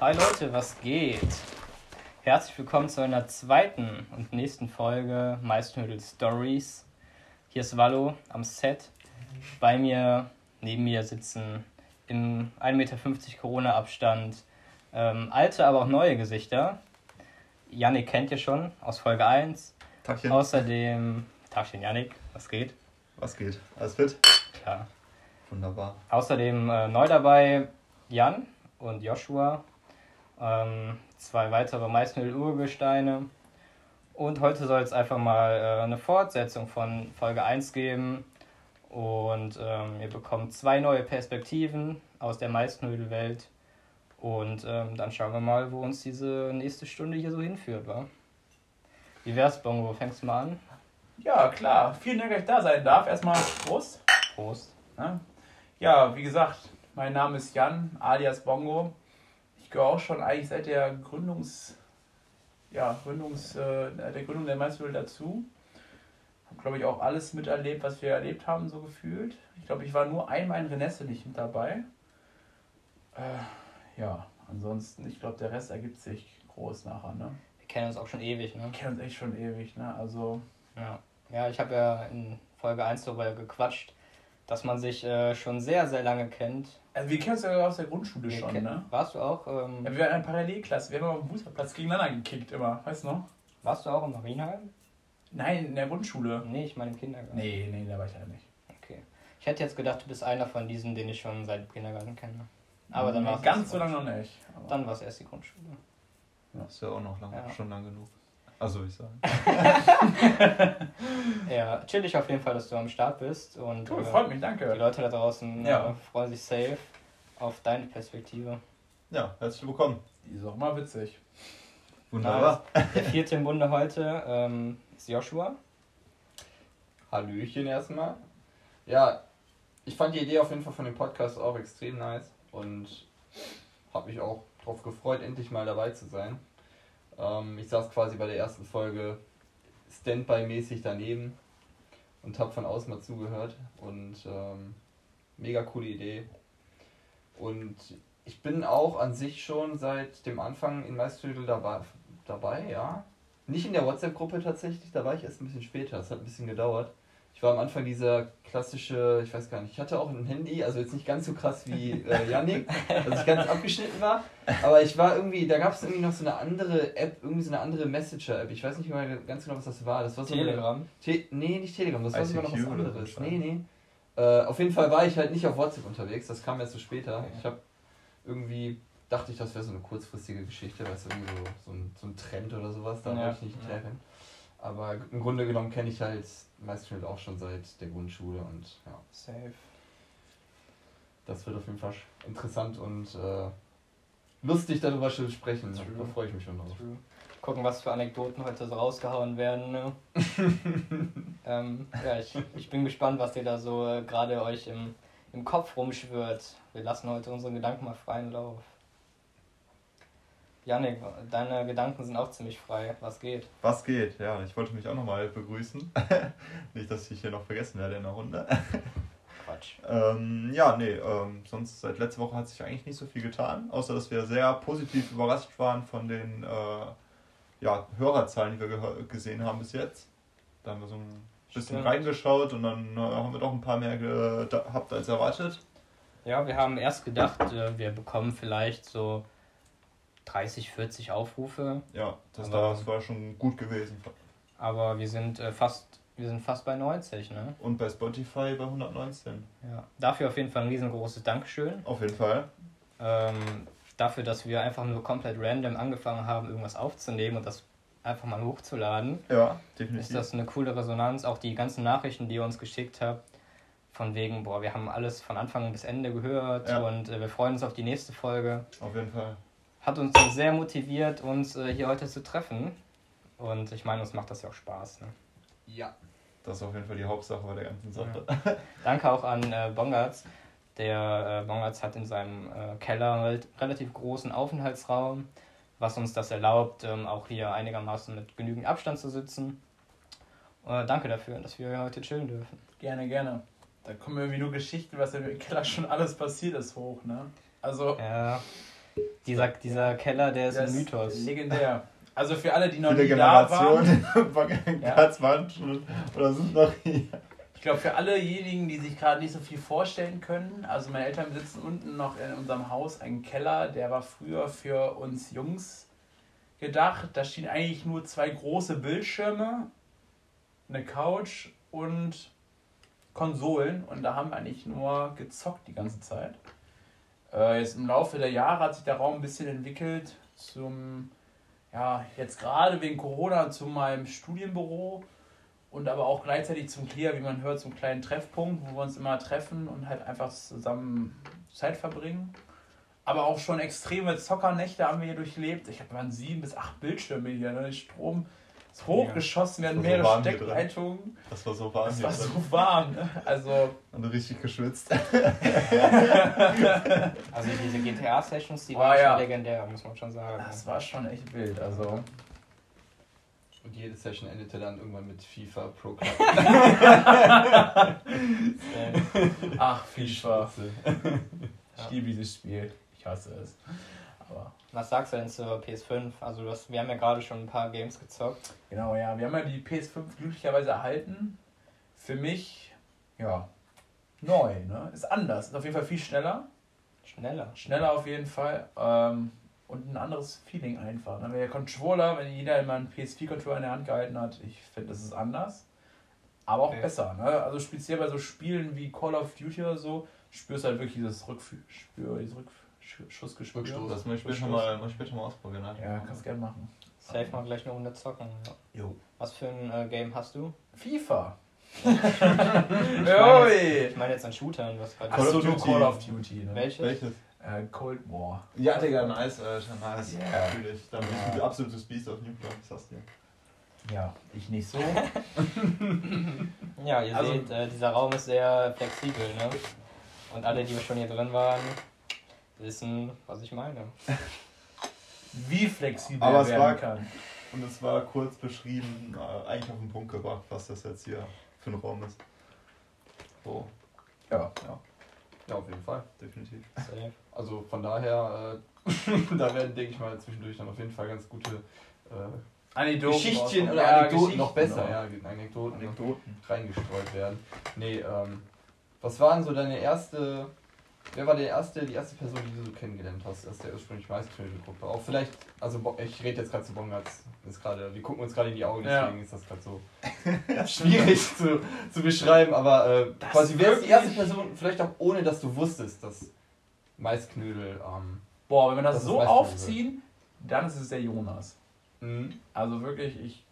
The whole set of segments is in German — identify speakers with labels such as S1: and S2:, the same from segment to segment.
S1: Hi Leute, was geht? Herzlich willkommen zu einer zweiten und nächsten Folge Meisterhüttel Stories. Hier ist Wallo am Set. Bei mir, neben mir sitzen im 1,50 Meter Corona-Abstand ähm, alte, aber auch neue Gesichter. Yannick kennt ihr schon aus Folge 1.
S2: Tagchen.
S1: Außerdem, Tagchen Yannick, was geht?
S2: Was geht? Alles fit?
S1: Klar.
S2: Wunderbar.
S1: Außerdem äh, neu dabei Jan und Joshua. Ähm, zwei weitere Meißnöl-Urgesteine. Und heute soll es einfach mal äh, eine Fortsetzung von Folge 1 geben. Und ähm, ihr bekommt zwei neue Perspektiven aus der Meißnödel-Welt. Und ähm, dann schauen wir mal, wo uns diese nächste Stunde hier so hinführt, wa? Wie wär's, Bongo? Fängst du mal an?
S3: Ja, klar. Vielen Dank, dass ich da sein darf. Erstmal Prost.
S1: Prost.
S3: Ja, ja wie gesagt, mein Name ist Jan, alias Bongo. Ich gehöre auch schon eigentlich seit der Gründungs, ja, Gründungs, äh, der Gründung der Meisterwelt dazu. Habe, glaube ich, auch alles miterlebt, was wir erlebt haben, so gefühlt. Ich glaube, ich war nur einmal in Renesse nicht mit dabei. Äh, ja, ansonsten, ich glaube, der Rest ergibt sich groß nachher, ne?
S1: Wir kennen uns auch schon ewig, ne?
S3: Wir kennen uns echt schon ewig, ne? Also.
S1: Ja, ja ich habe ja in Folge 1 darüber gequatscht, dass man sich äh, schon sehr, sehr lange kennt.
S3: Also wir kennen uns ja aus der Grundschule
S1: Wir
S3: schon, ne?
S1: Warst du auch, ähm,
S3: Ja, wir waren eine Parallelklasse. Wir haben auf dem Fußballplatz gegeneinander gekickt immer. Weißt du noch?
S1: warst du auch im Marienheim?
S3: Nein, in der Grundschule.
S1: Nee, ich meine im Kindergarten.
S3: Nee, nee, da war ich ja nicht.
S1: Okay. Ich hätte jetzt gedacht, du bist einer von diesen, den ich schon seit Kindergarten kenne. Aber dann
S3: nee,
S1: war es
S3: ganz so lange noch nicht. Aber
S1: Dann war es erst die Grundschule.
S2: Das ist ja auch noch lang,
S1: Ja.
S2: schon lang genug. Also ich sagen.
S1: Ja, chillig auf jeden Fall, dass du am Start bist. Und
S3: cool,
S1: äh,
S3: freut mich,
S1: die
S3: danke.
S1: Leute da draußen
S3: Ja.
S1: äh, freuen sich safe auf deine Perspektive.
S2: Ja, herzlich willkommen.
S3: Die ist auch mal witzig.
S2: Wunderbar.
S1: Der vierte im Bunde heute ähm, ist Joshua.
S4: Hallöchen erstmal. Ja, ich fand die Idee auf jeden Fall von dem Podcast auch extrem nice und habe mich auch darauf gefreut, endlich mal dabei zu sein. Ähm, ich saß quasi bei der ersten Folge Standby-mäßig daneben und habe von außen mal zugehört und ähm, mega coole Idee. Und ich bin auch an sich schon seit dem Anfang in Meisterhügel dabei, dabei, ja. Nicht in der WhatsApp-Gruppe tatsächlich, da war ich erst ein bisschen später, es hat ein bisschen gedauert. Ich war am Anfang dieser klassische, ich weiß gar nicht, ich hatte auch ein Handy, also jetzt nicht ganz so krass wie äh, Yannick, dass ich ganz abgeschnitten war, aber ich war irgendwie, da gab es irgendwie noch so eine andere App, irgendwie so eine andere Messenger-App, ich weiß nicht mehr ganz genau, was das war. Das war so eine-
S1: Telegram.
S4: Te nee, nicht Telegram, das war sogar noch was anderes. Nee, nee. Äh, auf jeden Fall war ich halt nicht auf WhatsApp unterwegs, das kam erst so später. Ich habe irgendwie, dachte ich, das wäre so eine kurzfristige Geschichte, weißt du, irgendwie so, so, ein, so ein Trend oder sowas, da
S1: Ja.
S4: ich nicht hinterher. Aber im Grunde genommen kenne ich halt Meisterschmidt auch schon seit der Grundschule und ja,
S1: Safe.
S4: das wird auf jeden Fall interessant und äh, lustig darüber zu sprechen.
S1: True.
S4: Da freue ich mich schon drauf.
S1: True. Gucken, was für Anekdoten heute so rausgehauen werden. Ne? ähm, ja, ich, ich bin gespannt, was dir da so äh, gerade euch im, im Kopf rumschwirrt. Wir lassen heute unsere Gedanken mal freien Lauf. Janik, deine Gedanken sind auch ziemlich frei. Was geht?
S2: Was geht? Ja, ich wollte mich auch nochmal begrüßen. nicht, dass ich hier noch vergessen werde in der Runde.
S1: Quatsch.
S2: Ähm, ja, nee, ähm, sonst seit letzter Woche hat sich eigentlich nicht so viel getan, außer dass wir sehr positiv überrascht waren von den äh, ja, Hörerzahlen, die wir gesehen haben bis jetzt. Da haben wir so ein bisschen
S1: Stimmt.
S2: reingeschaut und dann äh, haben wir doch ein paar mehr gehabt als erwartet.
S1: Ja, wir haben erst gedacht, äh, wir bekommen vielleicht so 30, 40 Aufrufe,
S2: Ja, das,
S1: Aber-
S2: das war schon gut gewesen.
S1: aber wir sind äh, fast wir sind fast bei 90, ne?
S2: Und bei Spotify bei 119.
S1: Ja. Dafür auf jeden Fall ein riesengroßes Dankeschön.
S2: Auf jeden Fall.
S1: ähm, dafür, dass wir einfach nur komplett random angefangen haben, irgendwas aufzunehmen und das einfach mal hochzuladen,
S2: Ja,
S1: ist
S2: definitiv.
S1: das eine coole Resonanz. Auch die ganzen Nachrichten, die ihr uns geschickt habt, von wegen, boah, wir haben alles von Anfang bis Ende gehört
S2: Ja.
S1: und äh, wir freuen uns auf die nächste Folge.
S2: Auf jeden Fall.
S1: Hat uns sehr motiviert, uns äh, hier heute zu treffen. Und ich meine, uns macht das ja auch Spaß. Ne?
S4: Ja.
S2: Das ist auf jeden Fall die Hauptsache bei der ganzen Sache.
S1: Danke auch an äh, Bongartz. Der äh, Bongartz hat in seinem äh, Keller einen rel- relativ großen Aufenthaltsraum, was uns das erlaubt, ähm, auch hier einigermaßen mit genügend Abstand zu sitzen. Äh, danke dafür, dass wir heute chillen dürfen.
S3: Gerne, gerne. Da kommen irgendwie nur Geschichten, was im Keller schon alles passiert ist, hoch, ne? Also,
S1: Ja, Dieser, dieser Keller, der ist
S3: Das
S1: ein Mythos.
S3: Legendär. Also für alle, die noch
S2: Viele
S3: nie da waren.
S2: Generationen
S3: Ja.
S2: Katzwand oder sind noch hier.
S3: Ich glaube, für allejenigen, die sich gerade nicht so viel vorstellen können, also meine Eltern besitzen unten noch in unserem Haus einen Keller, der war früher für uns Jungs gedacht. Da stehen eigentlich nur zwei große Bildschirme, eine Couch und Konsolen und da haben wir eigentlich nur gezockt die ganze Zeit. Äh, jetzt im Laufe der Jahre hat sich der Raum ein bisschen entwickelt zum, ja, jetzt gerade wegen Corona zu meinem Studienbüro und aber auch gleichzeitig zum Clear, wie man hört, zum kleinen Treffpunkt, wo wir uns immer treffen und halt einfach zusammen Zeit verbringen. Aber auch schon extreme Zockernächte haben wir hier durchlebt. Ich habe mal sieben bis acht Bildschirme hier. Ne? Strom hochgeschossen, wir hatten
S2: Das war so
S3: mehrere
S2: drin.
S3: Steckleitungen.
S2: Das war so warm hier
S3: war so warm. Ne? Also,
S2: Und richtig geschwitzt.
S1: Also diese GTA-Sessions, die
S3: Oh,
S1: waren
S3: ja.
S1: schon legendär, muss man schon sagen.
S3: das war schon echt wild. Also,
S4: Und jede Session endete dann irgendwann mit FIFA Pro Club.
S3: Ach, FIFA.
S4: Spitze.
S3: Ich liebe dieses Spiel. Ich hasse es. Aber
S1: Was sagst du denn zur PS5? Also du hast, wir haben ja gerade schon ein paar Games gezockt.
S3: Genau, ja. Wir haben ja die PS5 glücklicherweise erhalten. Für mich, ja, neu, ne? Ist anders. Ist auf jeden Fall viel schneller.
S1: Schneller.
S3: Schneller auf jeden Fall. Ähm, und ein anderes Feeling einfach. Ne? Der Controller, wenn jeder immer einen PS4-Controller in der Hand gehalten hat, ich finde, das ist anders. Aber auch
S1: Okay.
S3: besser. Ne? Also speziell bei so Spielen wie Call of Duty oder so, spürst du halt wirklich dieses Rückspür, dieses
S4: Rückstoß.
S2: Das muss ich später mal, muss ich später mal ausprobieren. ne?
S3: Ja, kannst gerne machen.
S1: Safe mal gleich eine Runde zocken. Ja.
S3: Jo.
S1: Was für ein äh, Game hast du?
S3: FIFA.
S1: meine
S3: Ui.
S1: Ich meine jetzt an Shootern, was
S2: of
S3: Achso, nur
S2: Duty.
S3: Call of Duty. Ne?
S1: Welches?
S2: Welches?
S3: Äh, Cold War.
S2: Ja, Digga, nice, Alter, nice.
S3: Yeah.
S2: Natürlich. Dann bist du ein absolutes Beast auf Nuclear, das hast du.
S3: Ja, ich nicht so.
S1: Ja, ihr
S3: Also-
S1: seht, äh, dieser Raum ist sehr flexibel, ne? Und alle, die schon hier drin waren, wissen, was ich meine.
S3: Wie flexibel
S2: Aber
S3: er
S2: es war-
S3: kann.
S2: Und es war kurz beschrieben, äh, eigentlich auf den Punkt gebracht, was das jetzt hier für ein Raum ist. So,
S3: Ja.
S4: Ja, auf jeden Fall.
S2: definitiv.
S1: Safe.
S4: Also von daher, äh, da werden, denke ich mal, zwischendurch dann auf jeden Fall ganz gute äh,
S3: Anekdoten.
S4: Geschichtchen oder
S3: Ja,
S4: Anekdoten
S3: Geschichten,
S4: noch besser,
S3: genau.
S4: ja, Anekdoten,
S2: Anekdoten.
S4: reingestreut werden. Nee, ähm, was war denn so deine erste, wer war der erste, die erste Person, die du so kennengelernt hast, aus der ursprünglich Meisterkönige-Gruppe? Auch vielleicht, also ich rede jetzt gerade zu Bongarts, ist gerade, wir gucken uns gerade in die Augen,
S3: Ja.
S4: deswegen ist das gerade so schwierig zu, zu beschreiben, aber äh, quasi wer ist die erste Person, vielleicht auch ohne, dass du wusstest, dass Maisknödel, ähm,
S3: Boah, wenn wir das, so aufziehen, dann ist es der Jonas.
S4: mh,
S3: Also wirklich, ich.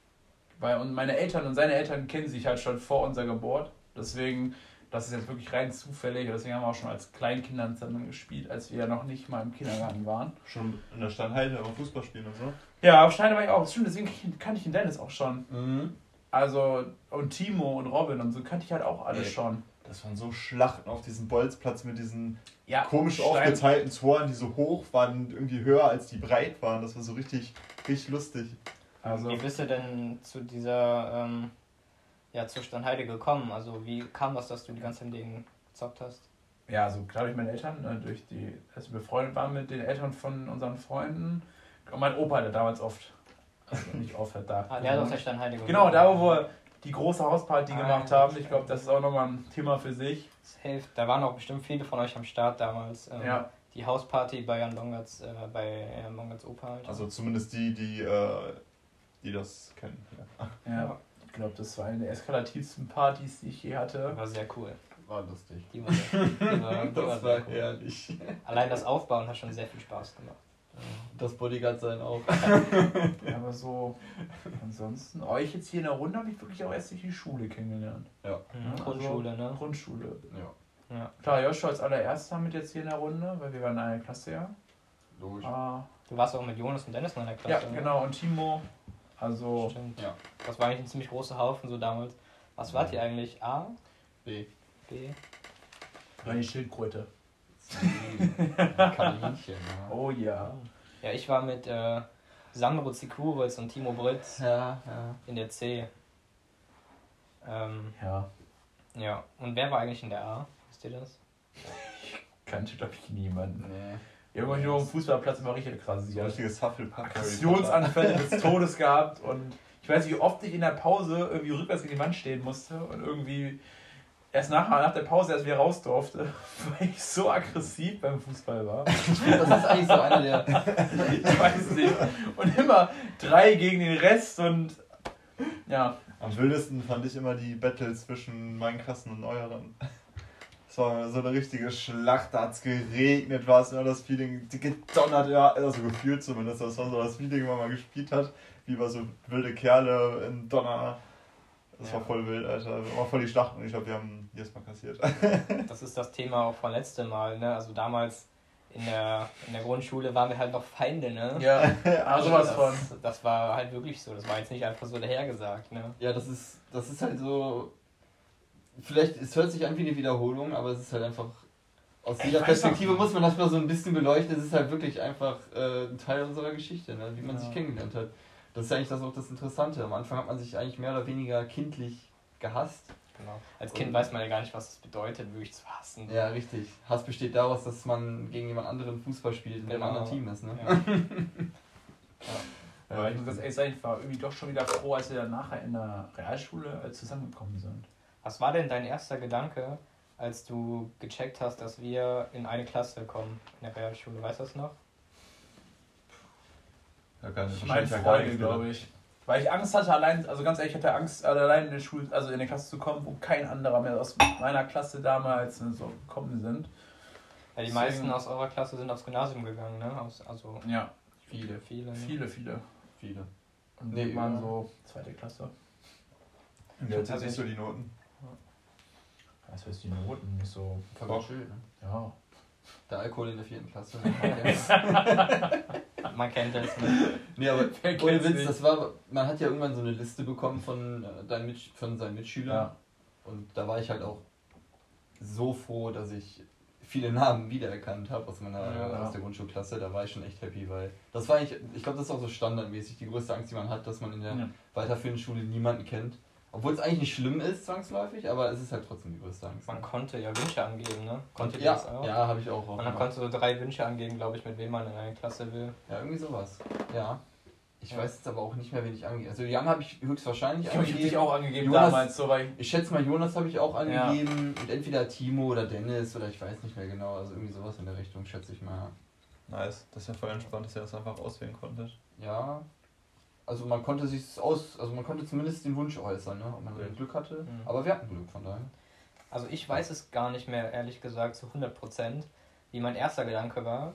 S3: Weil und meine Eltern und seine Eltern kennen sich halt schon vor unserer Geburt. Deswegen, das ist jetzt wirklich rein zufällig. Deswegen haben wir auch schon als Kleinkinder zusammen gespielt, als wir ja noch nicht mal im Kindergarten waren.
S2: Schon in der Steinhalle aber Fußball spielen und so.
S3: Ja, auf Steine war ich auch. Stimmt, deswegen kannte ich den Dennis auch schon.
S4: mh.
S3: Also, und Timo und Robin und so kannte ich halt auch alle
S2: Ey.
S3: schon.
S2: Das waren so Schlachten auf diesem Bolzplatz mit diesen
S3: Ja,
S2: komisch
S3: Stein-
S2: aufgeteilten Toren, die so hoch waren und irgendwie höher als die breit waren. Das war so richtig, richtig lustig.
S3: Also,
S1: Wie bist du denn zu dieser, ähm, ja, zu Steinheide gekommen? Also wie kam das, dass du die ganze Zeit mit denen gezockt hast?
S3: ja, also klar durch meine Eltern, äh, durch die, als wir befreundet waren mit den Eltern von unseren Freunden. Und mein Opa hat damals oft, also nicht oft, hat da.
S1: Ah, der hat auf der Steinheide gewohnt.
S3: Genau, da wo wir die große Hausparty
S1: Ah,
S3: gemacht
S1: ja,
S3: haben. Ich glaube, das ist auch nochmal ein Thema für sich.
S1: Safe. Da waren auch bestimmt viele von euch am Start damals. Ähm,
S3: Ja.
S1: Die Hausparty bei Jan Longerts, äh, bei Jan Longerts Opa halt.
S2: Also zumindest die, die, äh, die das kennen. Ja.
S3: Ja. Ich glaube, das war eine der eskalativsten Partys, die ich je hatte.
S1: war sehr cool.
S4: war lustig.
S1: Die war, die war, die war
S4: Das
S1: sehr
S4: war
S1: cool.
S4: herrlich.
S1: Allein das Aufbauen hat schon sehr viel Spaß gemacht.
S4: Das Bodyguard sein auch.
S3: Aber so, ansonsten, euch jetzt hier in der Runde habe ich wirklich auch erst durch die Schule kennengelernt.
S1: Mhm.
S3: also-
S1: Grundschule, ne?
S3: Grundschule.
S4: Ja,
S1: Ja.
S3: Klar, Joshua als allererster mit jetzt hier in der Runde, weil wir waren in einer Klasse ja.
S4: logisch.
S3: Ah,
S1: Du warst auch mit Jonas und Dennis in der
S3: ja,
S1: Klasse. ne?
S3: genau, und Timo. Also,
S1: Stimmt.
S4: Ja.
S1: Das war eigentlich ein ziemlich großer Haufen so damals. Was wart ihr eigentlich? A?
S4: B.
S1: B?
S3: war die Schildkröte.
S4: Kaninchen, ja.
S3: Oh ja.
S1: Ja, ich war mit äh, Sandro Zikuritz und Timo Britz
S4: Ja, ja.
S1: in der C. Ähm,
S3: Ja,
S1: ja, und wer war eigentlich in der A? Wisst ihr das?
S3: kannte, glaube ich, niemanden.
S4: Nee.
S3: Haben mich nur am Fußballplatz immer richtig krass.
S2: So ein richtiges Hufflepuff.
S3: Aggressionsanfälle des Todes gehabt und ich weiß nicht, wie oft ich in der Pause irgendwie rückwärts gegen die Wand stehen musste und irgendwie erst nach, nach der Pause erst wieder raus durfte, weil ich so aggressiv beim Fußball war.
S4: Das ist eigentlich so einer der.
S3: Ich weiß nicht. Und immer drei gegen den Rest und ja.
S2: Am wildesten fand ich immer die Battles zwischen meinen Klassen und euren. Das war so eine richtige Schlacht, da hat es geregnet, war es immer das Feeling, die gedonnert, ja, also gefühlt zumindest, das war so das Feeling, wenn man mal gespielt hat, wie bei so wilde Kerle in Donner. Das war
S1: Ja.
S2: voll wild, Alter. War voll die Schlachten und ich glaube, wir haben jedes Mal kassiert.
S1: Das ist das Thema auch von letztem Mal, ne? Also damals in der, in der Grundschule waren wir halt noch Feinde, ne?
S3: Ja, ah, sowas von.
S1: das, das war halt wirklich so. Das war jetzt nicht einfach so dahergesagt, ne?
S4: Ja, das ist, das ist halt so. Vielleicht, es hört sich an wie eine Wiederholung, aber es ist halt einfach. Aus jeder
S3: weiß
S4: Perspektive muss man das mal so ein bisschen beleuchten. Es ist halt wirklich einfach äh, ein Teil unserer Geschichte, ne? wie man
S3: Ja.
S4: sich kennengelernt hat. Das ist eigentlich das auch das Interessante. Am Anfang hat man sich eigentlich mehr oder weniger kindlich gehasst.
S1: Genau. Als Kind
S4: Und-
S1: weiß man ja gar nicht, was es bedeutet, wirklich zu hassen.
S4: Ja, richtig. Hass besteht daraus, dass man gegen jemand anderen Fußball spielt, in einem
S1: Genau.
S4: anderen Team ist. Ne?
S1: Ja.
S3: Aber ich muss ganz ehrlich sagen, ich war irgendwie doch schon wieder froh, als wir dann nachher in der Realschule äh, zusammengekommen sind.
S1: Was war denn dein erster Gedanke, als du gecheckt hast, dass wir in eine Klasse kommen in der Realschule? Weißt du das noch?
S2: Ja, gar
S3: Ich meine Freude, glaube ich. Weil ich Angst hatte, allein, also ganz ehrlich, ich hatte Angst, allein in der Schule, also in der Klasse zu kommen, wo kein anderer mehr aus meiner Klasse damals ne, so gekommen sind.
S1: Ja, die
S3: Deswegen-
S1: meisten aus eurer Klasse sind aufs Gymnasium gegangen, ne? Aus, also
S3: Ja,
S4: Viele,
S1: viele. Ne?
S3: viele, viele.
S4: viele.
S3: Und
S4: Nee,
S3: waren so zweite Klasse.
S2: Und jetzt hat sich so die Noten.
S3: Was heißt die Noten? Nicht so.
S4: Voll schön, ne?
S3: Ja.
S4: Der Alkohol in der vierten Klasse.
S1: Man kennt das. Ne?
S4: nee, aber ohne Witz,
S3: nicht?
S4: das war, man hat ja irgendwann so eine Liste bekommen von, äh, deinen Mit, von seinen Mitschülern.
S3: Ja.
S4: Und da war ich halt auch so froh, dass ich viele Namen wiedererkannt habe aus meiner
S3: Ja.
S4: aus der Grundschulklasse. Da war ich schon echt happy, weil das war eigentlich, ich glaube, das ist auch so standardmäßig die größte Angst, die man hat, dass man in der
S3: Ja.
S4: weiterführenden Schule niemanden kennt. Obwohl es eigentlich nicht schlimm ist, zwangsläufig, aber es ist halt trotzdem die größte Angst.
S1: Man konnte ja Wünsche angeben, ne? Konntet ihr
S4: ja,
S1: das auch?
S4: ja, habe ich auch. auch
S1: Und dann konntest du drei Wünsche angeben, glaube ich, mit wem man in eine Klasse will.
S4: Ja, irgendwie sowas. Ja. Ich
S1: Ja.
S4: weiß jetzt aber auch nicht mehr, wen ich angegeben Also Jan habe ich höchstwahrscheinlich
S3: Ich habe dich auch angegeben
S4: Jonas-
S3: damals, so weil
S4: Ich schätze mal, Jonas habe ich auch
S3: Ja.
S4: angegeben. Und entweder Timo oder Dennis oder ich weiß nicht mehr genau. Also irgendwie sowas in der Richtung, schätze ich mal.
S2: Nice. Das ist ja voll entspannt, dass ihr das einfach auswählen konntet.
S4: Ja. Also man konnte sich aus, also man konnte zumindest den Wunsch äußern, ne? ob man
S2: Okay.
S4: Glück hatte.
S1: Mhm.
S4: Aber wir hatten Glück von daher.
S1: Also ich weiß es gar nicht mehr, ehrlich gesagt, zu 100%, wie mein erster Gedanke war.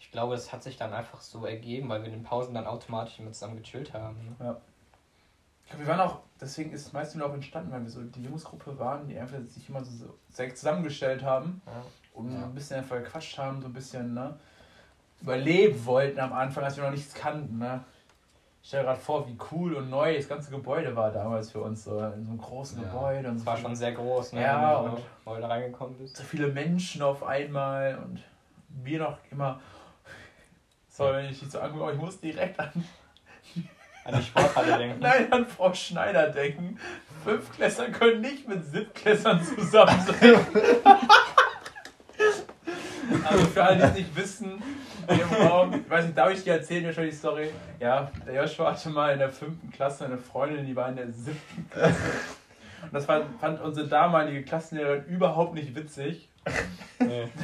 S1: Ich glaube, es hat sich dann einfach so ergeben, weil wir in den Pausen dann automatisch immer zusammen gechillt haben. Ne?
S3: Ich glaub, wir waren auch, deswegen ist es meistens auch entstanden, weil wir so die Jungsgruppe waren, die einfach sich immer so, so sehr zusammengestellt haben
S1: Ja.
S3: und
S4: Ja.
S3: ein bisschen einfach gequatscht haben, so ein bisschen, ne? Überleben wollten am Anfang, als wir noch nichts kannten, ne? Ich stelle gerade vor, wie cool und neu das ganze Gebäude war damals für uns, so in so einem großen
S4: Ja.
S3: Gebäude. Und
S1: Es
S3: so
S1: war schon sehr groß, ne?
S3: Ja,
S1: wenn du da reingekommen bist.
S3: so viele Menschen auf einmal und wir noch immer. Sorry, wenn ich dich so angucke, aber ich muss direkt an,
S1: An die Sporthalle denken.
S3: nein, an Frau Schneider denken. Fünftklässler können nicht mit Siebtklässlern zusammen sein. also für alle, die es nicht wissen, hier im Raum, ich weiß nicht, darf ich dir erzählen, Joshua, die Story? Ja, der Joshua hatte mal in der fünften Klasse eine Freundin, die war in der siebten Klasse. Und das fand, fand unsere damalige Klassenlehrerin überhaupt nicht witzig.
S1: Nee.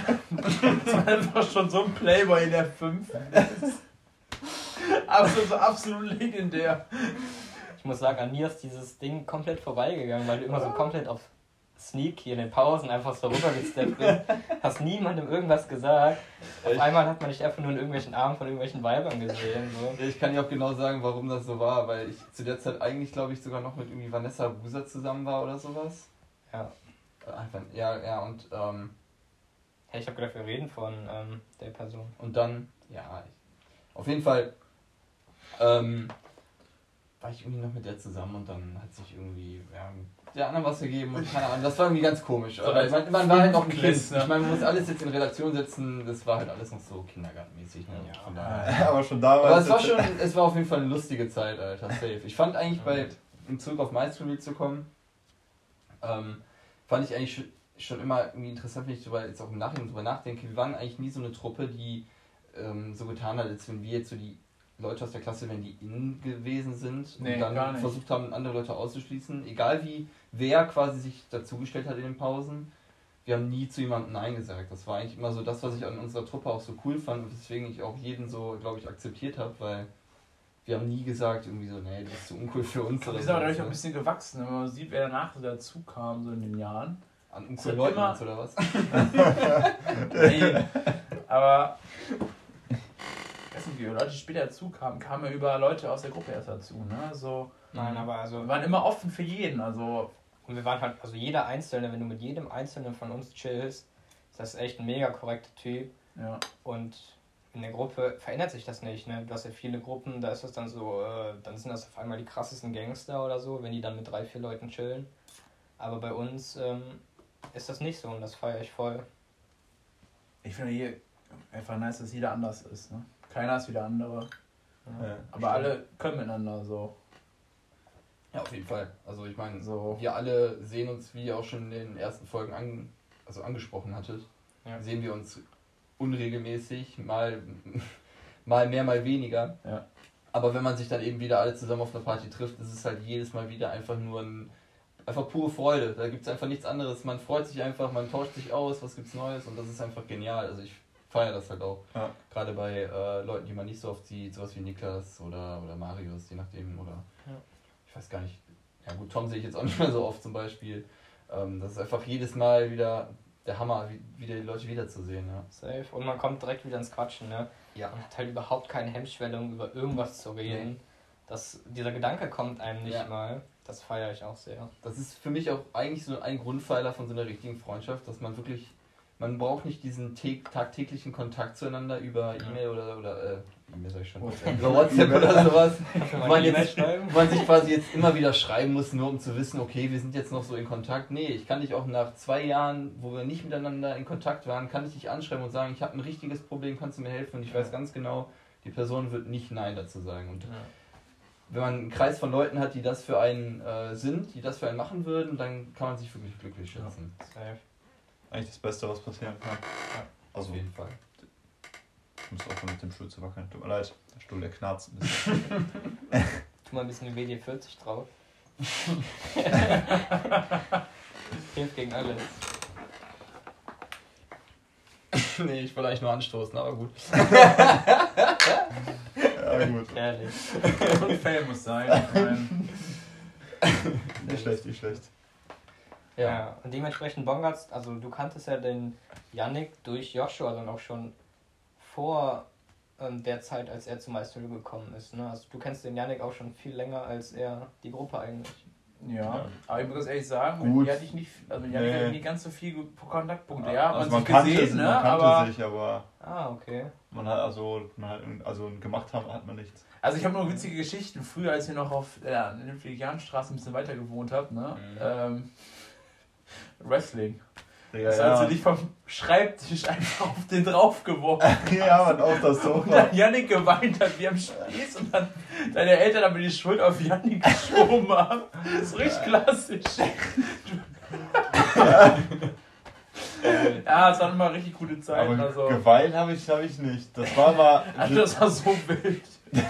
S3: Das war einfach schon so ein Playboy in der 5. Absolut, so absolut legendär.
S1: Ich muss sagen, an mir ist dieses Ding komplett vorbeigegangen, weil du immer so komplett auf Sneak hier in den Pausen einfach so rübergesteppt bist. Hast niemandem irgendwas gesagt. Auf einmal hat man dich einfach nur in irgendwelchen Armen von irgendwelchen Weibern gesehen. So.
S4: Ich kann dir auch genau sagen, warum das so war, weil ich zu der Zeit eigentlich, glaube ich, sogar noch mit irgendwie Vanessa Buser zusammen war oder sowas.
S1: Ja.
S4: Einfach- Ja, ja, und, ähm,
S1: Hey, ich habe gedacht, wir reden von ähm, der Person.
S4: und dann, ja, ich, auf jeden Fall, ähm, war ich irgendwie noch mit der zusammen und dann hat sich irgendwie, ja, der anderen was gegeben und keine Ahnung, das war irgendwie ganz komisch.
S3: So
S4: man, man war halt noch ein Kind.
S3: Fünftklässler.
S4: Ich meine, man muss alles jetzt in Relation setzen, das war halt alles noch so kindergartenmäßig. Ne?
S1: Ja.
S4: Von daher.
S2: Aber schon damals.
S4: Aber es war schon, es war auf jeden Fall eine lustige Zeit, Alter, safe. Ich fand eigentlich bei, im Zug auf Meisterschule zu kommen, ähm, fand ich eigentlich schon, schon immer irgendwie interessant, wenn ich darüber jetzt auch im Nachhinein drüber nachdenke. Wir waren eigentlich nie so eine Truppe, die ähm, so getan hat, als wenn wir jetzt so die Leute aus der Klasse wären, die innen gewesen sind
S3: Nee,
S4: und dann versucht haben, andere Leute auszuschließen. Egal wie wer quasi sich dazugestellt hat in den Pausen, wir haben nie zu jemandem Nein gesagt. Das war eigentlich immer so das, was ich an unserer Truppe auch so cool fand und weswegen ich auch jeden so, glaube ich, akzeptiert habe, weil wir haben nie gesagt, irgendwie so, nee, du bist zu uncool für uns.
S3: Wir sind aber
S4: so,
S3: dadurch auch ein
S4: ne?
S3: bisschen gewachsen, wenn man sieht, wer danach so dazu kam, so in den Jahren.
S4: An uncoolen Leuten
S3: immer-
S4: oder was?
S3: Nee, aber ich weiß nicht, wie Leute die später dazu kamen, kamen ja über Leute aus der Gruppe erst dazu. Ne? So,
S1: Nein, aber also.
S3: wir waren immer offen für jeden. Also,
S1: Und wir waren halt, also jeder Einzelne, wenn du mit jedem Einzelnen von uns chillst, ist das echt ein mega korrekter Typ.
S3: ja.
S1: Und in der Gruppe verändert sich das nicht. Ne? Du hast ja viele Gruppen, da ist das dann so, äh, dann sind das auf einmal die krassesten Gangster oder so, wenn die dann mit drei, vier Leuten chillen. Aber bei uns ähm, ist das nicht so und das feiere ich voll.
S3: Ich finde hier einfach nice, dass jeder anders ist. Ne? Keiner ist wie der andere.
S2: Ja.
S3: Aber alle können miteinander so.
S4: Ja, auf jeden Fall. Also ich meine,
S3: So.
S4: wir alle sehen uns, wie ihr auch schon in den ersten Folgen an, also angesprochen hattet,
S1: Ja.
S4: sehen wir uns unregelmäßig, mal, mal mehr, mal weniger.
S3: Ja.
S4: Aber wenn man sich dann eben wieder alle zusammen auf einer Party trifft, ist es halt jedes Mal wieder einfach nur ein, einfach pure Freude. Da gibt es einfach nichts anderes. Man freut sich einfach, man tauscht sich aus, was gibt's Neues und das ist einfach genial. Also ich feiere das halt auch.
S2: Ja.
S4: Gerade bei äh, Leuten, die man nicht so oft sieht, sowas wie Niklas oder, oder Marius, je nachdem, oder
S1: Ja.
S4: ich weiß gar nicht. Ja gut, Tom sehe ich jetzt auch nicht mehr so oft zum Beispiel. Ähm, das ist einfach jedes Mal wieder der Hammer, wie, wieder die Leute wiederzusehen, ja.
S1: Safe. Und man kommt direkt wieder ins Quatschen, ne?
S4: Ja.
S1: Man hat halt überhaupt keine Hemmschwelle, um über irgendwas zu reden. Das, dieser Gedanke kommt einem nicht
S4: Ja.
S1: mal. Das feiere ich auch sehr.
S4: Das ist für mich auch eigentlich so ein Grundpfeiler von so einer richtigen Freundschaft, dass man wirklich, man braucht nicht diesen tä- tagtäglichen Kontakt zueinander über E-Mail oder, oder äh, E-Mail sag ich schon,
S3: WhatsApp.
S4: über WhatsApp oder sowas. Wo man, jetzt, man sich quasi jetzt immer wieder schreiben muss, nur um zu wissen, okay, wir sind jetzt noch so in Kontakt. Nee, ich kann dich auch nach zwei Jahren, wo wir nicht miteinander in Kontakt waren, kann ich dich anschreiben und sagen, ich habe ein richtiges Problem, kannst du mir helfen? Und ich weiß ganz genau, die Person wird nicht Nein dazu sagen. Und
S1: Ja.
S4: wenn man einen Kreis von Leuten hat, die das für einen äh, sind, die das für einen machen würden, dann kann man sich wirklich glücklich schätzen.
S1: Safe.
S2: Eigentlich das Beste, was passieren kann. Also,
S4: Auf jeden Fall.
S2: ich muss auch mit dem Stuhl zu wackeln. Tut mir leid, der Stuhl, der knarzt ein bisschen.
S1: Tu mal ein bisschen WD-40 drauf. Hilft gegen alles.
S4: nee, ich wollte eigentlich nur anstoßen, aber gut.
S2: ja, gut.
S1: Ehrlich.
S3: Und Fail muss sein.
S2: Nicht schlecht, nicht schlecht.
S1: Ja. und dementsprechend Bongartz, also du kanntest ja den Yannick durch Joshua dann auch schon vor ähm, der Zeit, als er zum Meisterlü gekommen ist. Ne? Also du kennst den Yannick auch schon viel länger als er die Gruppe eigentlich.
S3: Ja, aber ich muss ehrlich sagen, mit
S2: Gut.
S3: ihr hatte ich nicht, also mit ihr hatte ich
S2: Nee.
S3: nicht ganz so viele Kontaktpunkte. Ja,
S2: also
S3: man
S2: man
S3: gesehen, ne?
S2: man kannte
S3: aber
S2: sich, aber
S1: Ah, okay.
S2: man hat also, man hat, also gemacht haben hat man nichts.
S3: also ich habe nur witzige Geschichten. Früher, als ich noch auf der Ludwig-Jahn-Straße ein bisschen weiter gewohnt habe, ne?
S4: Mhm.
S3: Ähm, Wrestling.
S2: Ja,
S3: Das hast du dich vom Schreibtisch einfach auf den draufgeworfen.
S2: ja, man auf das
S3: Und
S2: Sofa.
S3: dann Yannick geweint hat wie am Spieß und dann deine Eltern aber die Schuld auf Yannick geschoben haben. Das ist richtig klassisch. Ja, es waren immer richtig gute Zeiten.
S2: Aber
S3: Also,
S2: geweint habe ich, hab ich nicht. Das war mal.
S3: also das war so wild.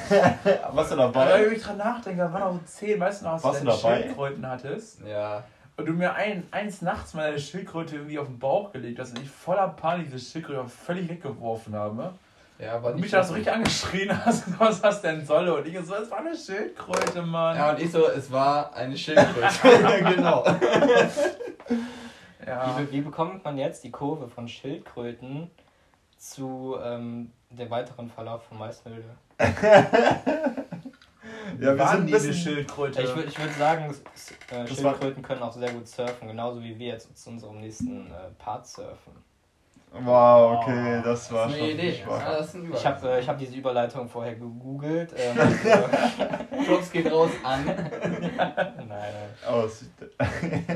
S2: Warst du dabei?
S3: wenn ich dran nachdenke, da waren auch so zehn, weißt du noch, als
S2: Warst
S3: du
S2: du
S3: deine? Schildkröten hattest
S4: Ja.
S3: Und du mir ein, eins nachts mal deine Schildkröte irgendwie auf den Bauch gelegt hast und ich voller Panik diese Schildkröte völlig weggeworfen habe.
S4: Ja, aber
S3: Und mich da so richtig angeschrien hast, was das denn solle. Und ich so, es war eine Schildkröte, Mann.
S4: Ja, und ich so, es war eine Schildkröte. genau.
S3: Ja.
S1: Wie, wie bekommt man jetzt die Kurve von Schildkröten zu ähm, dem weiteren Verlauf von Meisterhöhle?
S2: Ja, wir sind ein
S3: die eine
S2: bisschen.
S3: Schildkröte.
S1: Ich würde ich würd sagen, äh,
S2: Das
S1: Schildkröten können auch sehr gut surfen, genauso wie wir jetzt zu unserem nächsten äh, Part surfen.
S2: Wow, okay, das
S4: Das
S2: war
S4: ist
S2: schon
S4: Idee. das
S1: Ich habe äh, ich hab diese Überleitung vorher gegoogelt. Ähm, also,
S4: Props geht raus an.
S1: nein, nein.
S2: Aus.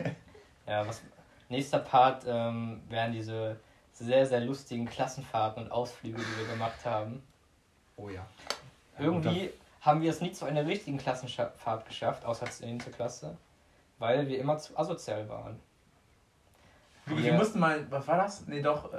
S1: Ja, was, nächster Part ähm, wären diese sehr, sehr lustigen Klassenfahrten und Ausflüge, die wir gemacht haben.
S4: Oh ja.
S1: Irgendwie haben wir es nie zu einer richtigen Klassenfahrt geschafft, außer 10. Klasse, weil wir immer zu asozial waren.
S3: Wir, wir mussten mal, was war das? Nee, doch. äh,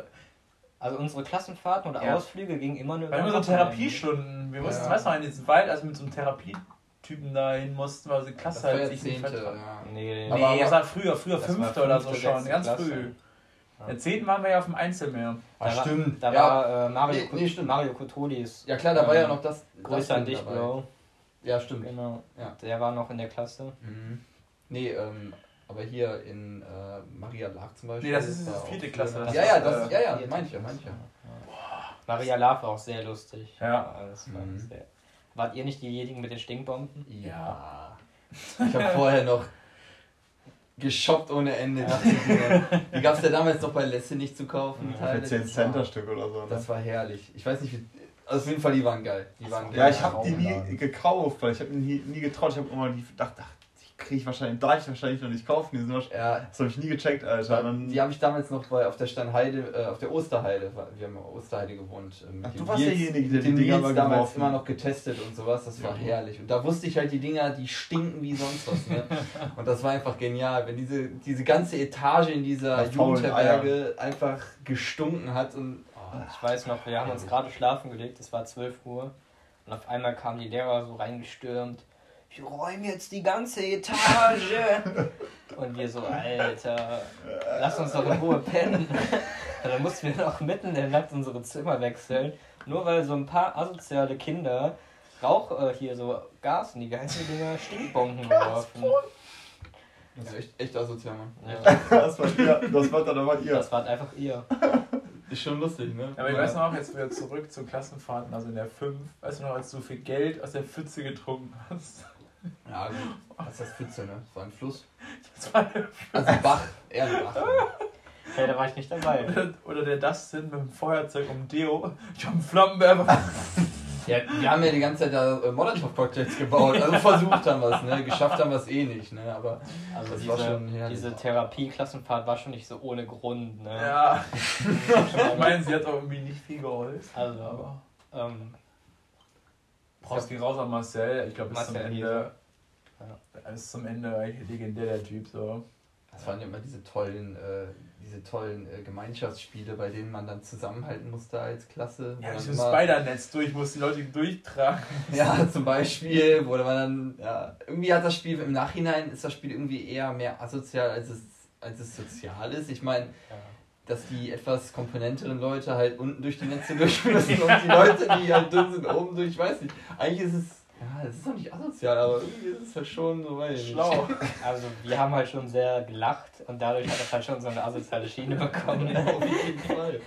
S1: Also unsere Klassenfahrten oder
S3: Ja.
S1: Ausflüge gingen immer nur
S3: Weil immer so. Therapiestunden. Wir mussten,
S4: Ja.
S3: weißt du noch, in diesen Wald, als wir mit so einem Therapietypen da hin mussten, weil die Klasse halt sich nicht
S4: Zehnte,
S3: vertrag.
S4: ja.
S1: Nee,
S3: Nee,
S4: Aber- aber-
S3: das war früher, früher
S1: Das war
S3: Fünfte oder so
S1: fünfte,
S3: schon, ganz
S1: Klasse.
S3: früh.
S1: Ja.
S3: Der zehnten waren wir ja auf dem Einzelmeer.
S1: Da
S4: Ah, stimmt.
S1: War, da
S4: ja.
S1: war äh, Mario,
S4: Nee, nee, stimmt.
S1: Mario Cotolis.
S4: ja klar, da war ja noch das.
S1: Grüße an dich,
S4: dabei.
S1: Bro.
S4: Ja, stimmt.
S1: Genau.
S4: Ja.
S1: Der war noch in der Klasse.
S4: Mhm. Nee, ähm, aber hier in äh, Maria Lag zum Beispiel.
S3: Nee, das ist die vierte Klasse, das
S4: Ja,
S3: ist,
S4: ja,
S3: äh,
S4: das, ja, ja,
S1: vierte
S4: meine ich ja,
S1: Klasse.
S4: meine ich ja.
S1: Maria Love war auch sehr lustig.
S3: Ja.
S1: Das war
S4: Mhm.
S1: sehr. Wart ihr nicht diejenigen mit den Stinkbomben?
S4: Ja. Ich habe vorher noch geshoppt ohne Ende. Die gab es ja damals noch bei Lesse nicht zu kaufen.
S1: Ja,
S2: Für
S4: Teile.
S2: 10
S4: Das
S2: Cent
S4: war-
S2: das Stück oder so. Ne?
S4: Das war herrlich. Ich weiß nicht, wie. Also auf jeden Fall, die waren geil. Die waren
S2: Ja,
S4: geil.
S2: ich habe die nie gekauft, weil ich habe nie, nie getraut. Ich habe immer die gedacht, ach, die kriege ich wahrscheinlich, darf ich wahrscheinlich noch nicht kaufen. Die sind wahrscheinlich,
S4: Ja,
S2: das habe ich nie gecheckt, Alter. Dann,
S4: die habe ich damals noch bei, auf der Steinheide, äh, auf der Osterheide, wir haben Osterheide gewohnt. äh, Mit
S2: Ach, du warst
S4: Nils-
S2: derjenige, der die Dinger mal
S4: damals
S2: geworfen
S4: immer noch getestet und sowas, das war
S2: Ja.
S4: herrlich. Und da wusste ich halt, die Dinger, die stinken wie sonst was. Ne? Und das war einfach genial, wenn diese, diese ganze Etage in dieser Jugendherberge einfach gestunken hat und. oh,
S1: Ich weiß noch, wir haben uns gerade schlafen gelegt, es war 12 Uhr. Und auf einmal kamen die Lehrer so reingestürmt. Ich räume jetzt die ganze Etage. Und wir so, Alter, lass uns doch in Ruhe pennen. Dann mussten wir noch mitten in der Nacht unsere Zimmer wechseln. Nur weil so ein paar asoziale Kinder Rauch äh, hier so Gas in die ganzen Dinger Stinkbomben geworfen.
S4: das ist echt, echt asozial, Mann.
S1: Ja,
S2: das war ihr, das war dann aber ihr.
S1: das war einfach ihr.
S4: Ist schon lustig, ne?
S3: Aber ich weiß noch, jetzt wieder zurück zu Klassenfahrten, also in der 5. Weißt du noch, als du viel Geld aus der Pfütze getrunken hast?
S4: Ja, gut. Was ist das Pfütze, ne? Das war ein Fluss.
S3: Das war der
S4: Also Bach, eher ein Bach.
S1: Hey, da war ich nicht dabei.
S3: Oder, oder der Dustin mit dem Feuerzeug um Deo. Ich hab einen Flammenwerfer.
S4: Ja, wir haben ja die ganze Zeit da äh, Molotov-Cocktails gebaut. Also versucht haben wir es, ne? Geschafft haben wir es eh nicht, ne? Aber
S1: Also
S4: Das war
S1: diese,
S4: schon
S1: diese Therapie-Klassenfahrt war schon nicht so ohne Grund. Ne?
S3: Ja. Ich meine, sie hat auch irgendwie nicht viel geholfen.
S1: Also,
S3: Aber.
S1: ähm,
S3: Prost raus an Marcel. Ich glaube, bis zum
S1: Marcel
S3: Ende. Bis zum Ende eigentlich legendär der Typ so.
S4: das waren ja immer diese tollen, äh, diese tollen äh, Gemeinschaftsspiele, bei denen man dann zusammenhalten musste als Klasse.
S3: Ja, so
S4: immer-
S3: ein Spider-Netz durch, muss die Leute durchtragen.
S4: Ja, zum Beispiel, wo man dann, ja, irgendwie hat das Spiel, im Nachhinein ist das Spiel irgendwie eher mehr asozial, als es, als es sozial ist. Ich meine,
S1: ja.
S4: dass die etwas komponenteren Leute halt unten durch die Netze durch müssen und die Leute, die halt dünn sind, oben durch, ich weiß nicht. Eigentlich ist es, ja, es ist doch nicht asozial, aber irgendwie ist es halt schon so, weiß nicht.
S3: Schlau.
S1: also wir haben halt schon sehr gelacht und dadurch hat das halt schon so eine asoziale Schiene bekommen.
S4: Auf jeden Fall.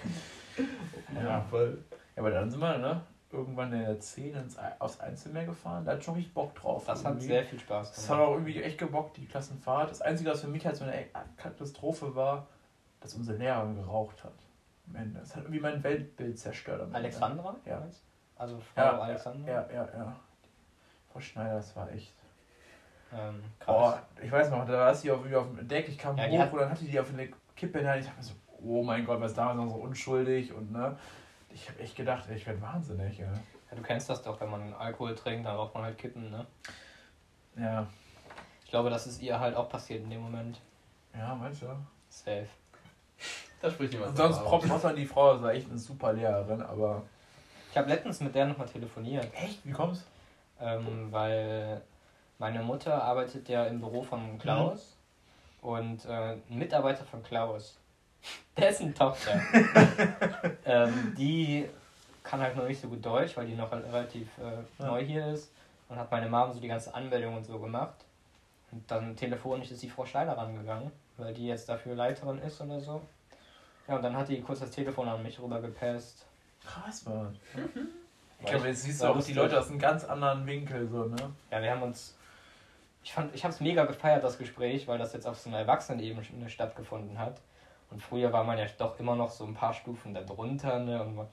S4: Auf
S3: Ja.
S4: Fall.
S3: Ja, aber dann sind wir, ne? Irgendwann in der 10 ins, aufs Einzelmeer gefahren. Da hat schon richtig Bock drauf.
S1: Das hat
S3: irgendwie.
S1: sehr viel Spaß
S3: Das hat
S1: gemacht.
S3: auch irgendwie echt gebockt, die Klassenfahrt. Das Einzige, was für mich halt so eine Katastrophe war, dass unsere Lehrerin geraucht hat. Am Ende. Das hat irgendwie mein Weltbild zerstört.
S1: Alexandra?
S3: Ja.
S1: Also Frau
S3: Ja,
S1: Alexandra?
S3: Ja, ja, ja. Frau Schneider, das war echt.
S1: Ähm,
S3: Oh,
S1: krass.
S3: ich weiß noch, da war sie auf, auf dem Deck, ich kam
S1: Ja,
S3: hoch
S1: hat-
S3: und dann hatte die auf eine Kippe in der Hand. Ich dachte mir so, oh mein Gott, was damals noch so unschuldig und ne. Ich habe echt gedacht, ich werde wahnsinnig, ja.
S1: Ja, du kennst das doch, wenn man Alkohol trinkt, dann raucht man halt Kippen, ne?
S3: Ja,
S1: Ich glaube, das ist ihr halt auch passiert in dem Moment.
S3: ja, meinst du?
S1: Safe.
S4: Da spricht jemand.
S3: Und sonst. Props an die Frau, das war echt eine super Lehrerin, aber.
S1: Ich habe letztens mit der nochmal telefoniert,
S3: Echt? Wie kommst
S1: ähm, weil meine Mutter arbeitet ja im Büro von Klaus und äh, ein Mitarbeiter von Klaus, dessen Tochter, ähm, die kann halt noch nicht so gut Deutsch, weil die noch relativ äh,
S3: Ja.
S1: neu hier ist und hat meine Mom so die ganze Anmeldung und so gemacht. Und dann telefonisch ist die Frau Steiner rangegangen, weil die jetzt dafür Leiterin ist oder so. Ja, und dann hat die kurz das Telefon an mich rüber gepasst.
S3: Krass, Mann. Ich glaube, jetzt siehst du auch die. Leute aus einem ganz anderen Winkel, so, ne?
S1: Ja, wir haben uns. Ich fand, ich habe es mega gefeiert, das Gespräch, weil das jetzt auf so einer Erwachsenenebene stattgefunden hat. Und früher war man ja doch immer noch so ein paar Stufen darunter, ne? Und man,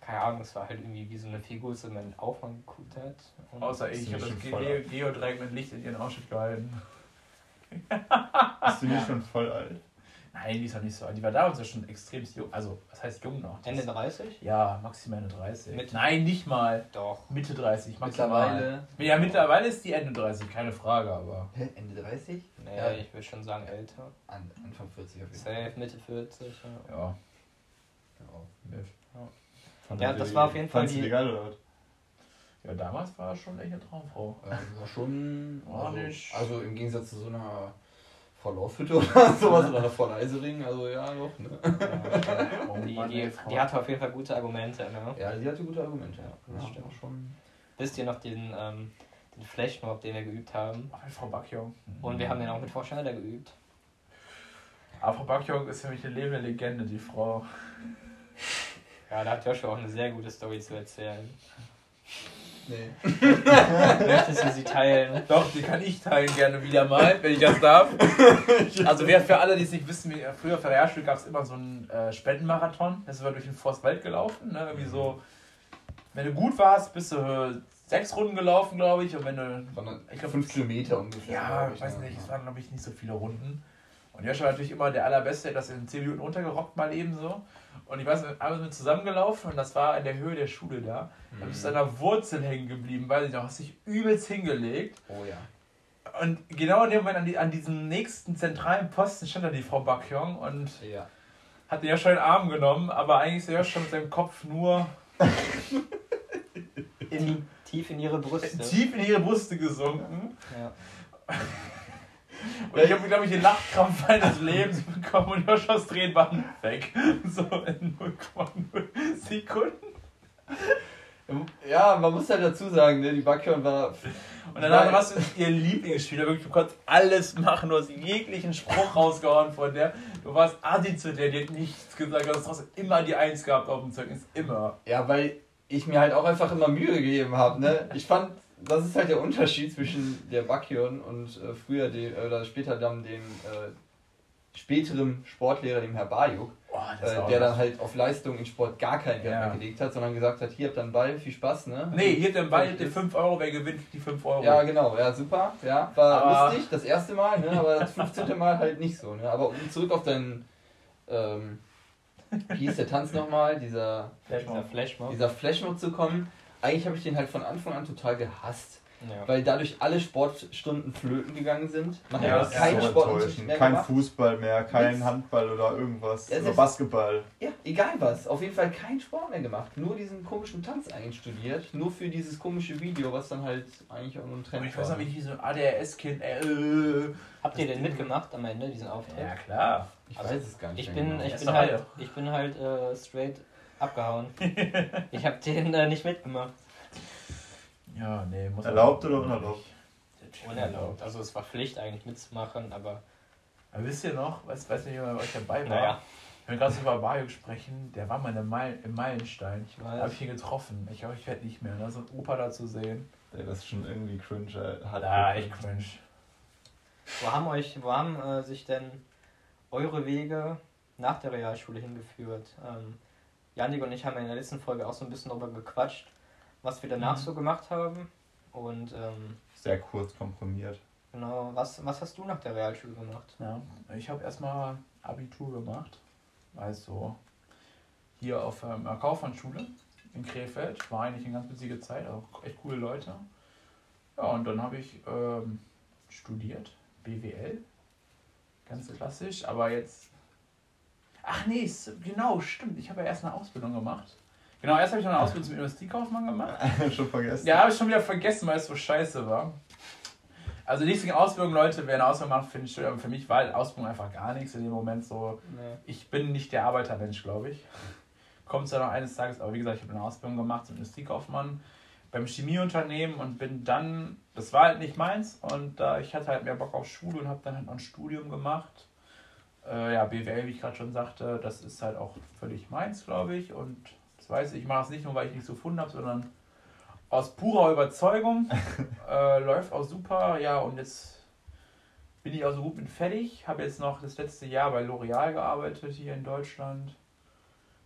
S1: keine Ahnung, es war halt irgendwie wie so eine Figur, die man Aufwand geguckt hat. Und
S3: Außer ich, ich habe das Geodreieck mit Licht in ihren Ausschnitt gehalten.
S2: Bist du nicht schon voll alt?
S3: Nein, die ist doch nicht so alt. Die war damals ja schon extrem jung. Also, was heißt jung noch?
S1: Ende
S3: ist-
S1: 30?
S3: Ja, maximal eine 30.
S1: Mitte.
S3: Nein, nicht mal.
S1: Doch.
S3: Mitte 30, maximal.
S4: Mittlerweile.
S3: Ja, mittlerweile ist die Ende 30, keine Frage, aber.
S4: Hä, Ende 30?
S1: Nee,
S4: Ja.
S1: ich würde schon sagen älter.
S4: An, Anfang 40 auf jeden Fall.
S1: Safe, Mitte 40, ja.
S3: Ja.
S1: Ja,
S2: ihr
S1: das war auf jeden Fall die-
S2: geil oder was?
S3: Ja, damals war er schon echt eine Traumfrau.
S4: Ja, das war schon.
S3: War
S4: Also,
S3: nicht-
S4: also im Gegensatz zu so einer Frau Laufhütte oder sowas oder Frau Leisering, also ja, doch, ne?
S1: Die, die, die hatte auf jeden Fall gute Argumente. Ne?
S4: Ja, sie hatte gute Argumente, ja.
S1: das
S4: Ja,
S1: stimmt.
S4: schon.
S1: Wisst ihr noch den, ähm, den Flashmob, den wir geübt haben?
S3: Ach, mit Frau Backjong.
S1: Und wir haben den auch mit Frau Schneider geübt.
S3: Aber Frau Backjong ist für mich eine lebende Legende, die Frau.
S1: Ja, da hat Joshua auch eine sehr gute Story zu erzählen.
S4: Nee.
S1: Möchtest du sie teilen?
S3: Doch, die kann ich teilen gerne wieder mal, wenn ich das darf. Also wer für alle, die es nicht wissen, früher auf der Realschule gab es immer so einen äh, Spendenmarathon. Das war durch den Forstwald gelaufen. Ne? Irgendwie so, wenn du gut warst, bist du sechs Runden gelaufen, glaube ich. Und wenn du
S4: Sondern
S3: Ich glaub,
S4: fünf Kilometer ungefähr.
S3: Ja, ich weiß
S4: ne?
S3: nicht, es waren glaube ich nicht so viele Runden. Und Joshua war natürlich immer der Allerbeste, der hat das in 10 Minuten runtergerockt mal eben so. Und ich weiß, wir haben mit zusammengelaufen und das war in der Höhe der Schule da. Da bist du an der Wurzel hängen geblieben, weiß ich noch, hast dich übelst hingelegt.
S4: Oh ja.
S3: Und genau in dem Moment an, die, an diesem nächsten zentralen Posten stand da die Frau Bakyong und
S4: Ja.
S3: hat den Joshua in den Arm genommen, aber eigentlich ist der Joshua mit seinem Kopf nur
S1: In, tief in ihre Brüste.
S3: tief in ihre Brüste gesunken.
S1: Ja.
S3: Und ich habe, glaube ich, den Lachkrampf meines Lebens bekommen und Joshuas Tränen waren weg. So in 0,0 Sekunden.
S4: Ja, man muss halt dazu sagen, ne, die Backhörn war.
S3: Und danach warst du ihr Lieblingsspieler. Wirklich, du konntest alles machen. Du hast jeglichen Spruch rausgehauen von der. Du warst Adi zu der, die hat nichts gesagt. Du hast trotzdem immer die Eins gehabt auf dem Zeugnis. Immer.
S4: Ja, weil ich mir halt auch einfach immer Mühe gegeben habe. Ne? Ich fand, das ist halt der Unterschied zwischen der Backyard und äh, früher den, oder später dann dem äh, späteren Sportlehrer, dem Herr Bajuk,
S3: Boah,
S4: äh, der dann halt auf Leistung in Sport gar keinen Wert
S3: Ja.
S4: mehr gelegt hat, sondern gesagt hat, hier habt ihr einen Ball, viel Spaß, ne?
S3: Nee, hier den Ball, die 5 Euro, wer gewinnt die 5 Euro.
S4: Ja, genau, ja, super, ja, war
S3: Aber-
S4: lustig, das erste Mal, ne, aber das 15. Mal halt nicht so, ne, aber um zurück auf deinen, ähm, wie hieß der Tanz nochmal, dieser,
S1: Dieser Flashmob.
S4: dieser Flashmob zu kommen, eigentlich habe ich den halt von Anfang an total gehasst,
S1: Ja.
S4: weil dadurch alle Sportstunden flöten gegangen sind, man
S3: Ja,
S4: hat
S3: ist
S4: keinen
S2: so enttäuschend.
S4: mehr
S2: Kein
S4: gemacht.
S2: Fußball mehr, kein
S4: Nichts.
S2: Handball oder irgendwas.
S4: Ja,
S2: oder Basketball.
S4: Ja, egal was. Auf jeden Fall keinen Sport mehr gemacht. Nur diesen komischen Tanz einstudiert. Nur für dieses komische Video, was dann halt eigentlich auch nur ein
S3: Und
S4: Trend
S3: ich weiß
S4: war.
S3: noch, wie so ein ADHS-Kind, äh,
S1: Habt ihr denn mitgemacht am Ende, diesen Auftritt?
S3: Ja, klar.
S4: Ich
S1: Also,
S4: weiß es gar nicht.
S1: Ich
S4: mehr
S1: bin,
S4: genau.
S1: ich bin halt, ich bin halt äh, straight abgehauen. ich habe den äh, nicht mitgemacht.
S3: Ja, nee, muss
S2: Erlaubt oder unerlaubt?
S1: Unerlaubt. Also es war Pflicht eigentlich mitzumachen, aber
S3: Aber wisst ihr noch, weiß, weiß nicht, wer bei euch dabei war?
S1: naja.
S3: Wenn wir gerade so über Bayok sprechen, der war mal in der Meil, im Meilenstein.
S1: Ich
S3: Da habe ich
S1: weiß.
S3: ihn getroffen. Ich glaube, ich werde nicht mehr. Da ist ein Opa da zu sehen.
S2: Ey, das ist schon irgendwie cringe. Ey. Hat
S3: Da, echt cringe.
S1: Wo haben euch, wo haben äh, sich denn eure Wege nach der Realschule hingeführt? Ähm, Janik und ich haben ja in der letzten Folge auch so ein bisschen darüber gequatscht, was wir danach
S3: Mhm.
S1: so gemacht haben. Und ähm,
S2: Sehr kurz komprimiert.
S1: genau, was, was hast du nach der Realschule gemacht?
S3: Ja, ich habe erstmal Abitur gemacht. Also hier auf ähm, einer Kaufmannsschule in Krefeld. War eigentlich eine ganz witzige Zeit, auch echt coole Leute. Ja, und dann habe ich ähm, studiert, BWL. Ganz klassisch, aber jetzt. Ach nee, ist- genau, stimmt. Ich habe ja erst eine Ausbildung gemacht. Genau, erst habe ich noch eine Ausbildung zum Industriekaufmann gemacht.
S2: schon vergessen.
S3: Ja, habe ich schon wieder vergessen, weil es so scheiße war. Also nichts gegen Ausbildung, Leute. Wer eine Ausbildung macht, finde ich schön. Aber für mich war halt Ausbildung einfach gar nichts in dem Moment so.
S1: Nee.
S3: Ich bin nicht der Arbeitermensch, glaube ich. Kommt zwar noch eines Tages, aber wie gesagt, ich habe eine Ausbildung gemacht zum Industriekaufmann beim Chemieunternehmen und bin dann, das war halt nicht meins und äh, ich hatte halt mehr Bock auf Schule und habe dann halt noch ein Studium gemacht. Äh, ja, BWL, wie ich gerade schon sagte, das ist halt auch völlig meins, glaube ich. Und das weiß ich, ich mache es nicht nur, weil ich nichts gefunden habe, sondern aus purer Überzeugung. äh, läuft auch super, ja, und jetzt bin ich auch so gut mit fertig. Habe jetzt noch das letzte Jahr bei L'Oreal gearbeitet hier in Deutschland.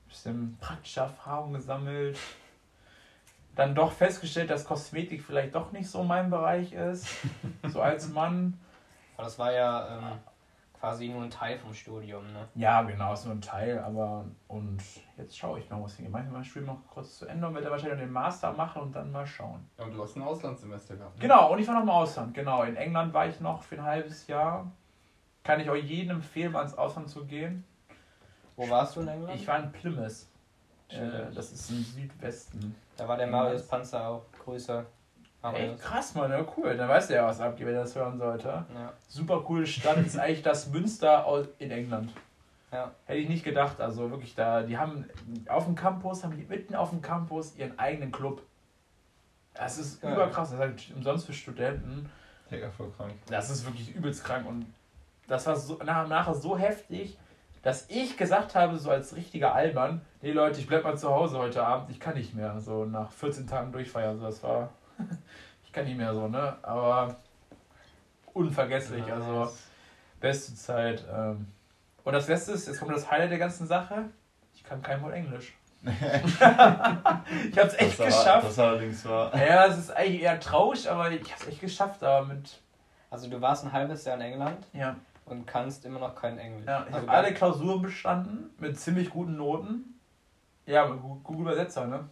S3: Bisschen praktische Erfahrung gesammelt. Dann doch festgestellt, dass Kosmetik vielleicht doch nicht so mein Bereich ist. So als Mann.
S1: Aber das war ja ähm, quasi nur ein Teil vom Studium, ne?
S3: Ja, genau, ist nur ein Teil, aber und jetzt schaue ich noch, was hingeht. Manchmal spiele noch kurz zu Ende und werde wahrscheinlich noch den Master machen und dann mal schauen.
S4: Ja, und du hast ein Auslandssemester gehabt. Ne?
S3: Genau, und ich war noch im Ausland, genau. In England war ich noch für ein halbes Jahr. Kann ich euch jedem empfehlen, mal ins Ausland zu gehen.
S1: Wo warst du in England?
S3: Ich war in Plymouth. Äh, das ist im Südwesten.
S1: da war der Marius Panzer auch größer. Marius.
S3: krass, Mann, ja cool. Dann weiß der ja, was abgeht, wenn er das hören sollte.
S1: Ja.
S3: Super coole Stadt, ist eigentlich das Münster in England.
S1: Ja.
S3: Hätte ich nicht gedacht. Also wirklich da, die haben auf dem Campus, haben die mitten auf dem Campus ihren eigenen Club. Das ist
S1: Geil.
S3: überkrass. Das ist halt umsonst für Studenten.
S2: Mega voll krank.
S3: Das ist wirklich übelst krank. Und das war so, nach, nachher so heftig, dass ich gesagt habe, so als richtiger Allmann, nee Leute, ich bleib mal zu Hause heute Abend, ich kann nicht mehr. So nach 14 Tagen durchfeiern. So, das war. ich kann nicht mehr so, ne? Aber unvergesslich. Also beste Zeit. Ähm. Und das letzte ist, jetzt kommt das Highlight der ganzen Sache. Ich kann kein Wort Englisch. ich hab's echt
S2: das
S3: geschafft.
S2: Das allerdings war.
S3: ja, es ist eigentlich eher traurig, aber ich hab's echt geschafft, aber mit.
S1: Also du warst ein halbes Jahr in England
S3: Ja.
S1: und kannst immer noch kein Englisch.
S3: Ja, ich
S1: also
S3: habe alle Klausuren bestanden mit ziemlich guten Noten. Ja, Google Übersetzer, ne?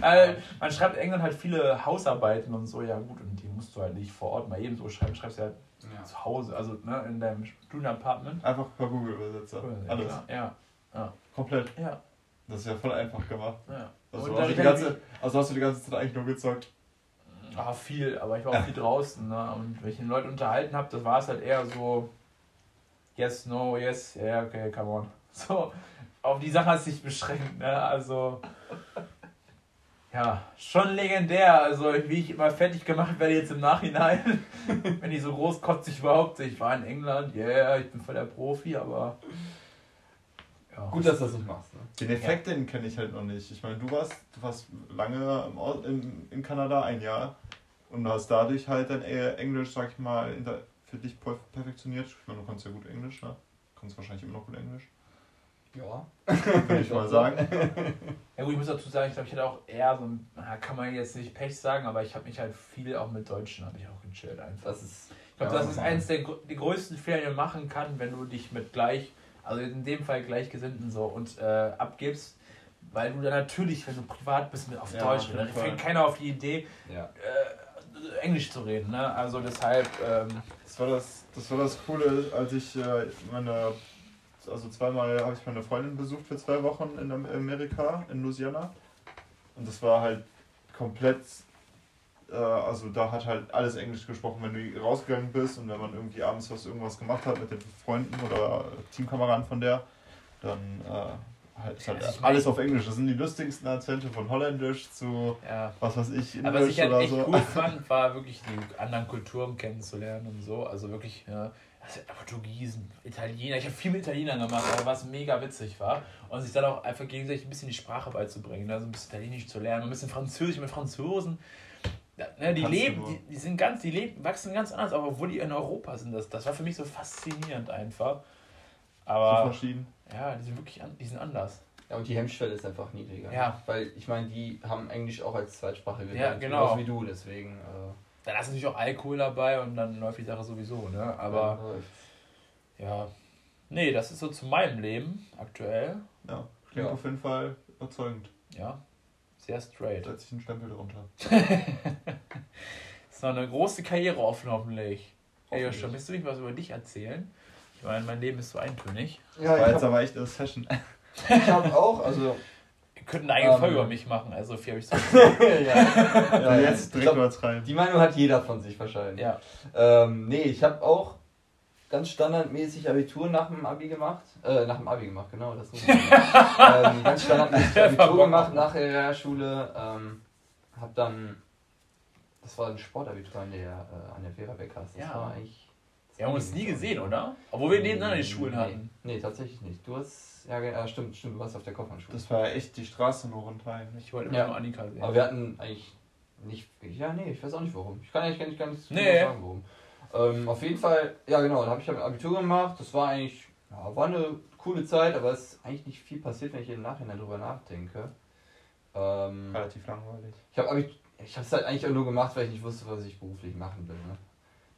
S3: also, man schreibt in England halt viele Hausarbeiten und so, ja gut, und die musst du halt nicht vor Ort mal eben so schreiben, schreibst du halt
S4: Ja.
S3: zu Hause, also ne, in deinem Studienapartment.
S2: Einfach per Google-Übersetzer. Alles.
S3: Ja, ja,
S2: Komplett.
S3: ja.
S2: Das ist ja voll einfach gemacht.
S3: ja.
S2: Also,
S3: Und
S2: hast du die ganze, also hast du die ganze Zeit eigentlich nur gezockt.
S3: Ah, viel, aber ich war auch viel draußen. Ne? Und wenn ich den Leuten unterhalten habe, das war es halt eher so, yes, no, yes, ja, yeah, okay, come on. So, auf die Sache sich beschränkt. Ne? Also, ja, schon legendär. Also, wie ich immer fertig gemacht werde jetzt im Nachhinein, wenn ich so großkotzig behaupte, ich war in England, yeah, ich bin voll der Profi, aber. Ja.
S4: Gut, dass du das nicht machst. Ne?
S2: Den Effekt, den kenne ich halt noch nicht. Ich meine, du warst, du warst lange im Au- in, in Kanada, ein Jahr, und hast dadurch halt dein Englisch, sag ich mal, in der, für dich per- perfektioniert. Ich meine, du kannst ja gut Englisch, ne? Du kannst wahrscheinlich immer noch gut Englisch,
S4: Ja.
S2: würde ich mal sagen.
S3: Ja gut, ich muss dazu sagen, ich glaube, ich hatte auch eher so ein, kann man jetzt nicht Pech sagen, aber ich habe mich halt viel auch mit Deutschen habe ich auch gechillt einfach.
S4: Das ist.
S3: Ich glaube,
S4: ja,
S3: das ist eins der die größten Fehler, die man machen kann, wenn du dich mit gleich, also in dem Fall Gleichgesinnten so und äh, abgibst, weil du dann natürlich, wenn du privat bist, mit auf
S2: Ja,
S3: Deutsch,
S2: jeden
S3: dann fängt keiner auf die Idee,
S4: Ja.
S3: äh, Englisch zu reden, ne? Also deshalb, ähm,
S2: Das war das, das war das Coole, als ich äh, meine, also zweimal habe ich meine Freundin besucht für zwei Wochen in Am- Amerika, in Louisiana. Und das war halt komplett, äh, also da hat halt alles Englisch gesprochen, wenn du rausgegangen bist und wenn man irgendwie abends was irgendwas gemacht hat mit den Freunden oder Teamkameraden von der, dann äh, halt, ist halt
S3: mein-
S2: alles auf Englisch. Das sind die lustigsten Akzente von Holländisch zu
S3: ja.
S2: was weiß ich,
S3: Aber was ich
S2: Englisch
S3: halt
S2: oder
S3: echt
S2: so.
S3: cool fand, war wirklich die anderen Kulturen kennenzulernen und so. Also wirklich, ja, also Portugiesen, Italiener. Ich habe viel mit Italienern gemacht, aber was mega witzig war. Und sich dann auch einfach gegenseitig ein bisschen die Sprache beizubringen. Also ein bisschen Italienisch zu lernen, ein bisschen Französisch mit Franzosen. Ja, ne, die leben, die, die sind ganz, die leben, wachsen ganz anders, aber obwohl die in Europa sind, das, das war für mich so faszinierend einfach.
S2: so
S3: Aber
S2: verschieden.
S3: ja, die sind wirklich an, die sind anders.
S4: Ja, und die Hemmschwelle ist einfach niedriger.
S3: Ja.
S4: Weil ich meine, die haben Englisch auch als Zweitsprache gelernt.
S3: Ja, genau.
S4: Genauso wie du, deswegen. Äh,
S3: Dann ist natürlich auch Alkohol dabei und dann läuft die Sache sowieso, ne? Aber.
S4: ja,
S3: Ja. Nee, das ist so zu meinem Leben aktuell.
S2: Ja, klingt
S4: Ja.
S2: auf jeden Fall überzeugend.
S3: Ja. Sehr straight.
S2: Setze ich einen Stempel drunter.
S3: Ist noch eine große Karriere offen, hoffentlich. Hey
S4: Hoffentlich.
S3: Joshua, willst du mich was über dich erzählen? Ich meine, mein Leben ist so eintönig.
S4: ja
S2: War
S4: ich
S2: jetzt
S4: habe
S2: aber echt eine Session.
S4: hab auch, also.
S3: Wir könnten eine eigene
S4: Ähm.
S3: Folge über mich machen, also viel habe ich so.
S4: ja,
S2: Ja, jetzt direkt
S4: glaub,
S2: was rein.
S4: Die Meinung hat jeder von sich wahrscheinlich.
S3: ja.
S4: Ähm, nee, ich habe auch ganz standardmäßig Abitur nach dem Abi gemacht. Äh, nach dem Abi gemacht, genau. Das muss ich sagen. ähm, ganz standardmäßig Abitur gemacht nach der Realschule. Ähm, hab dann, das war ein Sportabitur an der, äh, an der Vera Beckers. Das
S3: Ja.
S4: war eigentlich...
S3: Wir haben uns nie gesehen, oder? Obwohl wir nebeneinander die Schulen
S4: nee,
S3: hatten.
S4: Nee, tatsächlich nicht. Du hast, ja, ja stimmt, stimmt, du warst auf der Kaufmannschule.
S2: Das war echt die Straße nur runterhin.
S3: Ich wollte immer
S4: Ja.
S3: nur Annika sehen.
S4: Aber wir hatten eigentlich nicht. Ja, nee, ich weiß auch nicht warum. Ich kann eigentlich gar nicht, gar nicht
S3: Nee.
S4: sagen, warum. Ähm, auf jeden Fall, ja genau, da habe ich halt Abitur gemacht. Das war eigentlich, ja, war eine coole Zeit, aber es ist eigentlich nicht viel passiert, wenn ich im Nachhinein drüber nachdenke. Ähm,
S2: Relativ langweilig.
S4: ich habe ich habe es halt eigentlich auch nur gemacht, weil ich nicht wusste, was ich beruflich machen will. Ne?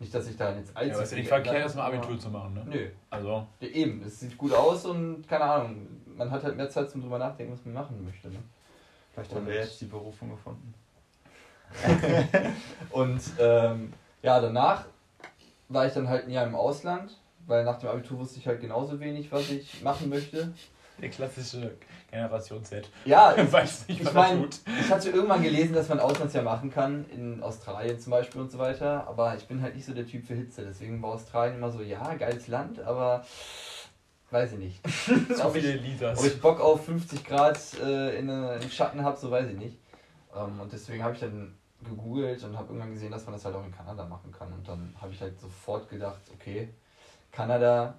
S4: Nicht, dass ich da jetzt allzu
S3: ja, aber ist ja nicht verkehrt,
S4: geändert
S3: das mal
S4: habe,
S3: Abitur zu machen, ne?
S4: Nö,
S3: Also,
S4: ja, eben, es sieht gut aus und keine Ahnung, man hat halt mehr Zeit zum drüber nachdenken, was man machen möchte. Ne?
S2: Vielleicht haben wir jetzt die Berufung gefunden.
S4: Und ähm, ja, danach war ich dann halt ein Jahr im Ausland. weil nach dem Abitur wusste ich halt genauso wenig, was ich machen möchte.
S3: Der klassische Generation Z.
S4: Ja,
S3: Weiß nicht,
S4: ich
S3: was
S4: meine,
S3: er tut.
S4: ich hatte irgendwann gelesen, dass man Auslandsjahr machen kann, in Australien zum Beispiel und so weiter, aber ich bin halt nicht so der Typ für Hitze, deswegen war Australien immer so, ja, geiles Land, aber weiß ich nicht.
S3: Zu viele
S4: ich,
S3: Liters.
S4: ob ich Bock auf 50 Grad äh, in, äh, im Schatten habe, so weiß ich nicht. Ähm, und deswegen habe ich dann gegoogelt und habe irgendwann gesehen, dass man das halt auch in Kanada machen kann. Und dann habe ich halt sofort gedacht, okay, Kanada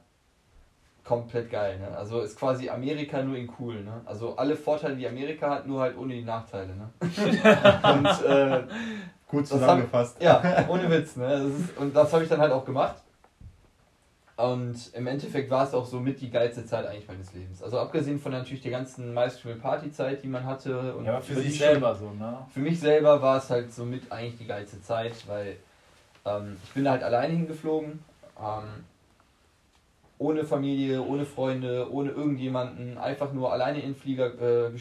S4: komplett geil, ne? Also ist quasi Amerika nur in cool, ne? Also alle Vorteile, die Amerika hat, nur halt ohne die Nachteile, ne? und äh,
S2: Gut zusammengefasst.
S4: ja, ohne Witz, ne? Das ist, und das habe ich dann halt auch gemacht. Und im Endeffekt war es auch so mit die geilste Zeit eigentlich meines Lebens. Also abgesehen von natürlich der ganzen Maisspiel-Party-Zeit, die man hatte. Und
S3: ja, für
S4: über
S3: sich
S4: die schon-
S3: selber so, ne?
S4: Für mich selber war es halt somit eigentlich die geilste Zeit, weil ähm, ich bin da halt alleine hingeflogen. Ähm, ohne Familie, ohne Freunde, ohne irgendjemanden. Einfach nur alleine in den Flieger äh,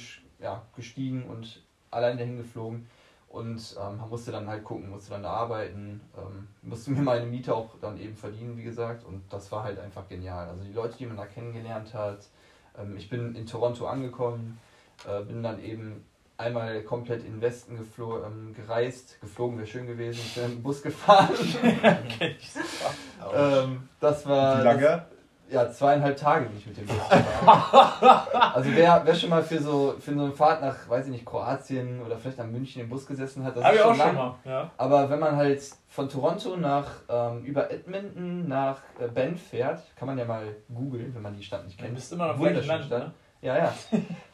S4: ja, gestiegen und alleine dahin geflogen. Und ähm, man musste dann halt gucken, musste dann da arbeiten, ähm, musste mir meine Miete auch dann eben verdienen, wie gesagt. Und das war halt einfach genial. Also die Leute, die man da kennengelernt hat. Ähm, ich bin in Toronto angekommen, äh, bin dann eben einmal komplett in den Westen geflo ähm, gereist. Geflogen wäre schön gewesen. Ich bin im Bus gefahren. ähm, das war.
S2: Wie lange?
S4: Ja, zweieinhalb Tage bin ich mit dem Bus gefahren. also wer, wer schon mal für so, für so eine Fahrt nach, weiß ich nicht, Kroatien oder vielleicht nach München im Bus gesessen hat, das
S3: Hab
S4: ist
S3: ich auch
S4: lang.
S3: schon mal, ja.
S4: Aber wenn man halt von Toronto nach, ähm, über Edmonton nach äh, Banff fährt, kann man ja mal googeln, wenn man die Stadt nicht
S3: Du
S4: kennt.
S3: bist immer noch
S4: Wunderschöne Stadt.
S3: ne?
S4: Ja, ja.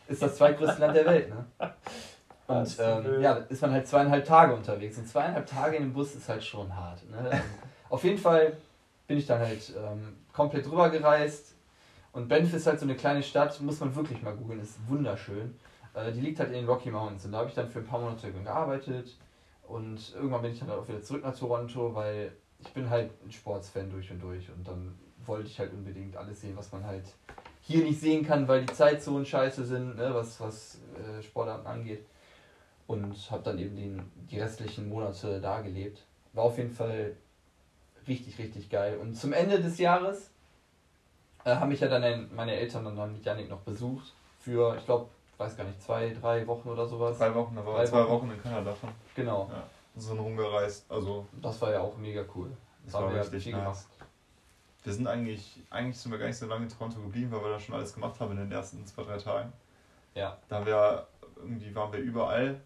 S4: Ist das zweitgrößte Land der Welt, ne? Und ähm, ja, ist man halt zweieinhalb Tage unterwegs. Und zweieinhalb Tage in dem Bus ist halt schon hart. Ne? Also, auf jeden Fall bin ich dann halt ähm, komplett rüber gereist. Und Banff ist halt so eine kleine Stadt, muss man wirklich mal googeln, ist wunderschön. Äh, die liegt halt in den Rocky Mountains. Und da habe ich dann für ein paar Monate gearbeitet. Und irgendwann bin ich dann halt auch wieder zurück nach Toronto, weil ich bin halt ein Sportsfan durch und durch. Und dann wollte ich halt unbedingt alles sehen, was man halt hier nicht sehen kann, weil die Zeitzonen scheiße sind, ne, was, was äh, Sportarten angeht. Und habe dann eben den, die restlichen Monate da gelebt. War auf jeden Fall richtig, richtig geil. Und zum Ende des Jahres äh, haben mich ja dann ein, meine Eltern dann, dann mit Janik noch besucht. Für, ich glaube, weiß gar nicht, zwei, drei Wochen oder sowas.
S2: Drei Wochen, da war
S4: Drei
S2: zwei
S4: Wochen.
S2: Wochen in Kanada schon.
S4: Genau.
S2: So rumgereist. Also,
S4: Das war ja auch mega cool.
S2: das
S4: Da haben
S2: war
S4: wir
S2: richtig nice.
S4: gemacht.
S2: Wir sind eigentlich, eigentlich sind wir gar nicht so lange in Toronto geblieben, weil wir da schon alles gemacht haben in den ersten zwei, drei Tagen.
S4: Ja.
S2: Da haben wir, irgendwie waren wir überall.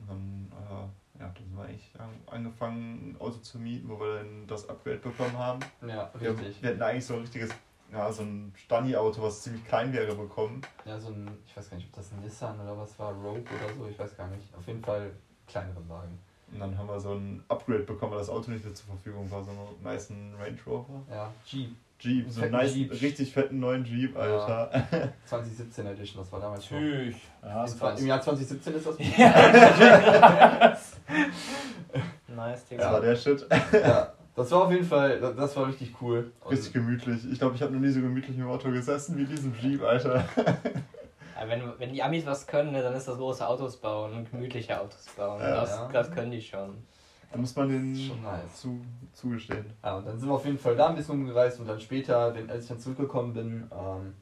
S2: Und dann, äh, ja, dann sind wir eigentlich an- angefangen, ein Auto zu mieten, wo wir dann das Upgrade bekommen haben.
S4: Ja,
S2: Wir,
S4: richtig.
S2: wir hätten eigentlich so ein richtiges, ja, so ein Stani-Auto, was ziemlich klein wäre, bekommen.
S4: Ja, so ein, ich weiß gar nicht, ob das ein Nissan oder was war, Rogue oder so, ich weiß gar nicht. Auf jeden Fall kleineren Wagen.
S2: Und dann haben wir so ein Upgrade bekommen, weil das Auto nicht mehr zur Verfügung war, so einen nice Range Rover.
S4: Ja, Jeep.
S2: Jeep, so einen nice,
S4: Jeep.
S2: richtig fetten neuen Jeep,
S4: Ja.
S2: Alter.
S4: 2017 Edition, das war damals schon.
S3: Tschüss. Ja,
S4: Im Jahr 2017 ist das.
S1: Nice,
S2: Das
S1: Digga.
S2: war der Shit.
S4: ja, das war auf jeden Fall, das- das war richtig cool. Und
S2: Richtig gemütlich. Ich glaube, ich habe noch nie so gemütlich im Auto gesessen wie in diesem Jeep, Alter.
S1: Ja, wenn, wenn die Amis was können, ne, dann ist das große Autos bauen und gemütliche Autos bauen.
S2: Ja.
S1: das,
S4: Ja.
S1: das können die schon.
S2: Da muss man den
S4: Schon nice.
S2: zu, zugestehen.
S4: Ja, und dann sind wir auf jeden Fall da ein bisschen umgereist und dann später, wenn, als ich dann zurückgekommen bin, ähm,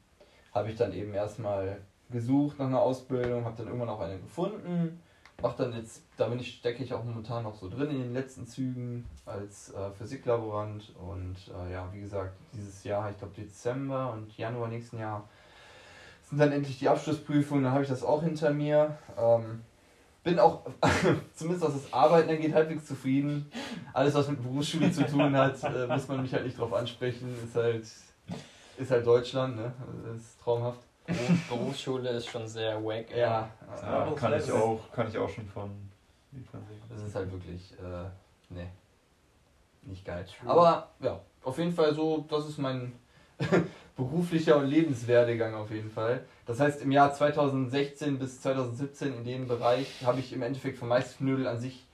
S4: habe ich dann eben erstmal gesucht nach einer Ausbildung, habe dann irgendwann auch eine gefunden. Mach dann jetzt, da bin ich, stecke ich auch momentan noch so drin in den letzten Zügen als äh, Physiklaborant und äh, ja, wie gesagt, dieses Jahr, ich glaube Dezember und Januar nächsten Jahr sind dann endlich die Abschlussprüfungen, dann habe ich das auch hinter mir. Ähm, bin auch, zumindest was das Arbeiten angeht, halbwegs zufrieden. Alles, was mit Berufsschule zu tun hat, äh, muss man mich halt nicht drauf ansprechen. Ist halt, ist halt Deutschland, ne? Das ist traumhaft.
S1: Beruf, Berufsschule ist schon sehr wack. ey.
S4: Ja,
S2: Ja, kann ich auch, kann ich auch schon von
S4: das ist halt wirklich, äh, ne, nicht geil.
S3: True.
S4: Aber ja, auf jeden Fall so, das ist mein beruflicher und Lebenswerdegang auf jeden Fall. Das heißt, im Jahr 2016 bis 2017 in dem Bereich habe ich im Endeffekt vom Meisterknödel an sich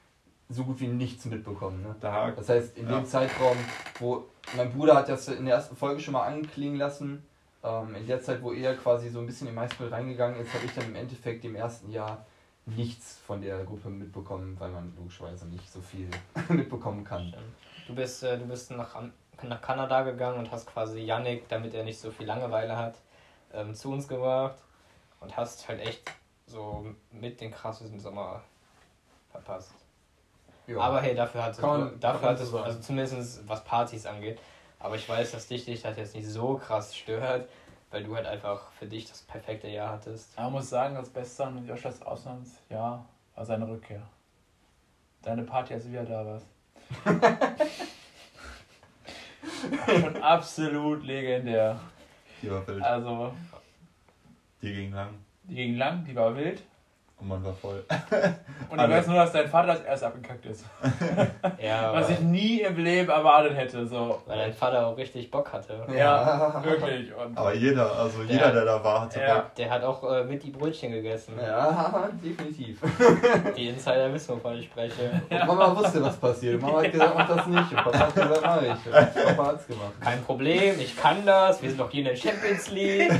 S4: so gut wie nichts mitbekommen. Ne?
S2: Da,
S4: Das heißt, in
S2: Ja.
S4: dem Zeitraum, wo mein Bruder hat das in der ersten Folge schon mal anklingen lassen, ähm, in der Zeit, wo er quasi so ein bisschen in Meisterknödel reingegangen ist, habe ich dann im Endeffekt im ersten Jahr nichts von der Gruppe mitbekommen, weil man logischerweise nicht so viel mitbekommen kann.
S1: Du bist, äh, du bist nach Am nach Kanada gegangen und hast quasi Yannick, damit er nicht so viel Langeweile hat, ähm, zu uns gebracht und hast halt echt so mit den krassesten Sommer verpasst.
S4: Ja.
S1: Aber hey, dafür hat es,
S4: man-
S1: dafür
S4: kann man
S1: hat
S4: so
S1: es also zumindest was Partys angeht. Aber ich weiß, dass dich dich das jetzt nicht so krass stört, weil du halt einfach für dich das perfekte Jahr hattest.
S3: Aber man muss sagen, das Beste an Joschas Auslandsjahr war seine Rückkehr. Deine Party, als du wieder da warst. Absolut legendär.
S2: Die war wild.
S3: Also,
S2: Die ging lang.
S3: die ging lang, die war wild.
S2: Und man war voll.
S3: Und ich weiß nur, dass dein Vater als erst abgekackt ist.
S1: Ja,
S3: Was ich nie im Leben erwartet hätte. So.
S1: weil dein Vater auch richtig Bock hatte.
S3: Ja, wirklich. Und
S2: Aber jeder, also
S1: Ja.
S2: jeder, der da war, hatte
S3: Ja.
S2: Bock.
S1: Der hat auch äh, mit die Brötchen gegessen.
S4: Ja, definitiv.
S1: Die Insider wissen, wovon ich spreche.
S4: Und Mama wusste, was passiert. Mama hat gesagt, mach das nicht. Und Papa hat gesagt, mach ich. Und Papa hat's gemacht.
S1: Kein Problem, ich kann das. Wir sind doch hier in der Champions League.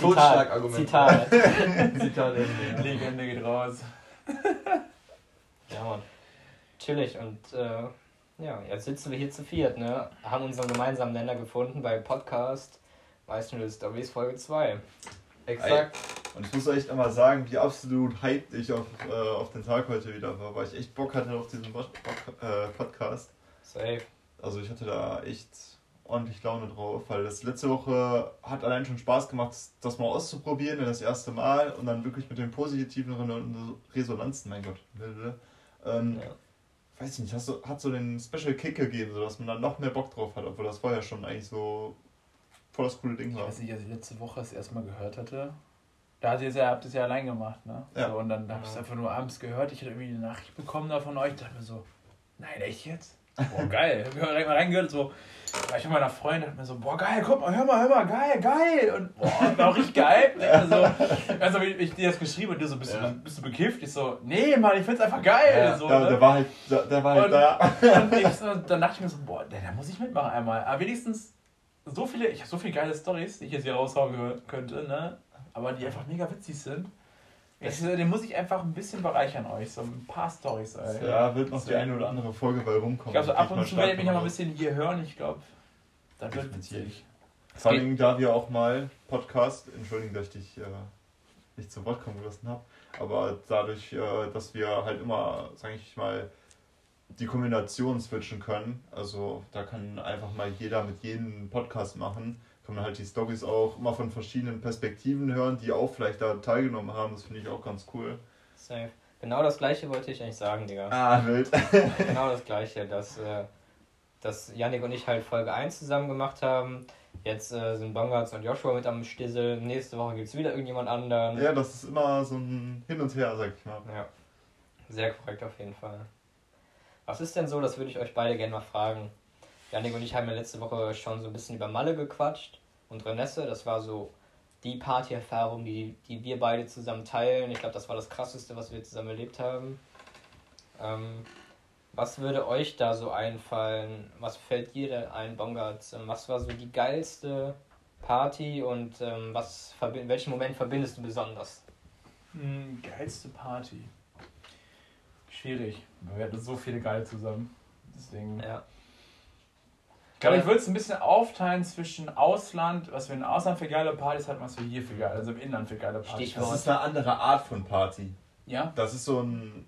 S4: Totschlagargument.
S1: Zitat.
S4: Zitat Ende.
S3: Legende geht raus.
S1: Ja, Mann. Chillig und äh, ja, jetzt sitzen wir hier zu viert, ne? Haben unseren gemeinsamen Nenner gefunden bei Podcast Weißnull Stories Folge 2.
S4: Exakt.
S2: Und ich muss echt einmal sagen, wie absolut hyped ich auf, äh, auf den Tag heute wieder war, weil ich echt Bock hatte auf diesen Pod äh, Podcast.
S1: Safe.
S2: Also ich hatte da echt ordentlich Laune drauf, weil das letzte Woche hat allein schon Spaß gemacht, das mal auszuprobieren, das erste Mal und dann wirklich mit den positiven Resonanzen, mein Gott, ähm,
S1: Ja.
S2: weiß ich nicht, hast du, hat so den Special Kick gegeben, sodass man dann noch mehr Bock drauf hat, obwohl das vorher schon eigentlich so voll das coole Ding
S3: Ich
S2: war.
S3: weiß nicht, als ich letzte Woche das erste Mal gehört hatte. Da hat ihr es ja, habt ihr es ja allein gemacht, ne?
S2: Ja.
S3: So, und dann habe ich es einfach nur abends gehört. Ich hatte irgendwie eine Nachricht bekommen da von euch. Ich dachte mir so, nein, echt jetzt? Boah, geil. Ich habe direkt mal reingehört, so, war ich mit meiner Freundin, dachte mir so, boah, geil, guck mal, hör mal, hör mal, geil, geil. Und boah, war auch richtig geil. Ich so, also, wie ich dir das geschrieben und du so, bist,
S2: Ja.
S3: du, bist du bekifft? Ich so, nee, Mann, ich find's einfach geil.
S2: Ja,
S3: so,
S2: der,
S3: ne?
S2: der war halt, der, der war halt da.
S3: Und ich so, dann dachte ich mir so, boah, da, da muss ich mitmachen einmal. Aber wenigstens so viele, ich habe so viele geile Stories, die ich jetzt hier raushauen könnte, ne? Aber die einfach mega witzig sind. Ich, so, den muss ich einfach ein bisschen bereichern euch, so ein paar Stories, ey.
S2: Ja, wird noch die eine oder andere Folge bei rumkommen.
S3: Ich glaube, so ab und zu werdet ihr mich noch mal ein bisschen hier hören. Ich glaube, das wird witzig.
S2: Vor allem, da wir auch mal Podcast, entschuldigen, dass ich dich äh, nicht zu Wort kommen gelassen habe, aber dadurch, äh, dass wir halt immer, sage ich mal, die Kombination switchen können, also da kann einfach mal jeder mit jedem Podcast machen, kann man halt die Stories auch immer von verschiedenen Perspektiven hören, die auch vielleicht da teilgenommen haben, das finde ich auch ganz cool.
S1: Safe. Genau das gleiche wollte ich eigentlich sagen, Digga.
S2: Ah, wild.
S1: Genau das gleiche, dass, äh, dass Yannick und ich halt Folge 1 zusammen gemacht haben. Jetzt äh, sind Bongarts und Joshua mit am Stissel. Nächste Woche gibt es wieder irgendjemand anderen.
S2: Ja, das ist immer so ein Hin und Her, sag ich mal.
S1: Ja, sehr korrekt auf jeden Fall. Was ist denn so, das würde ich euch beide gerne mal fragen. Janik und ich haben ja letzte Woche schon so ein bisschen über Malle gequatscht und Renesse, das war so die Partyerfahrung, die, die wir beide zusammen teilen. Ich glaube, das war das Krasseste, was wir zusammen erlebt haben. Ähm, was würde euch da so einfallen? Was fällt dir denn ein, Bongarts? Ähm, Was war so die geilste Party und ähm, was welchen Moment verbindest du besonders?
S3: Hm, geilste Party. Schwierig. Wir hatten so viele geile zusammen. Deswegen.
S1: Ja.
S3: Ich glaube, ich würde es ein bisschen aufteilen zwischen Ausland, was wir im Ausland für geile Partys hatten, was wir hier für geile, also im Inland für geile Partys
S1: Stichwort.
S2: Das ist eine andere Art von Party.
S3: Ja?
S2: Das ist so ein.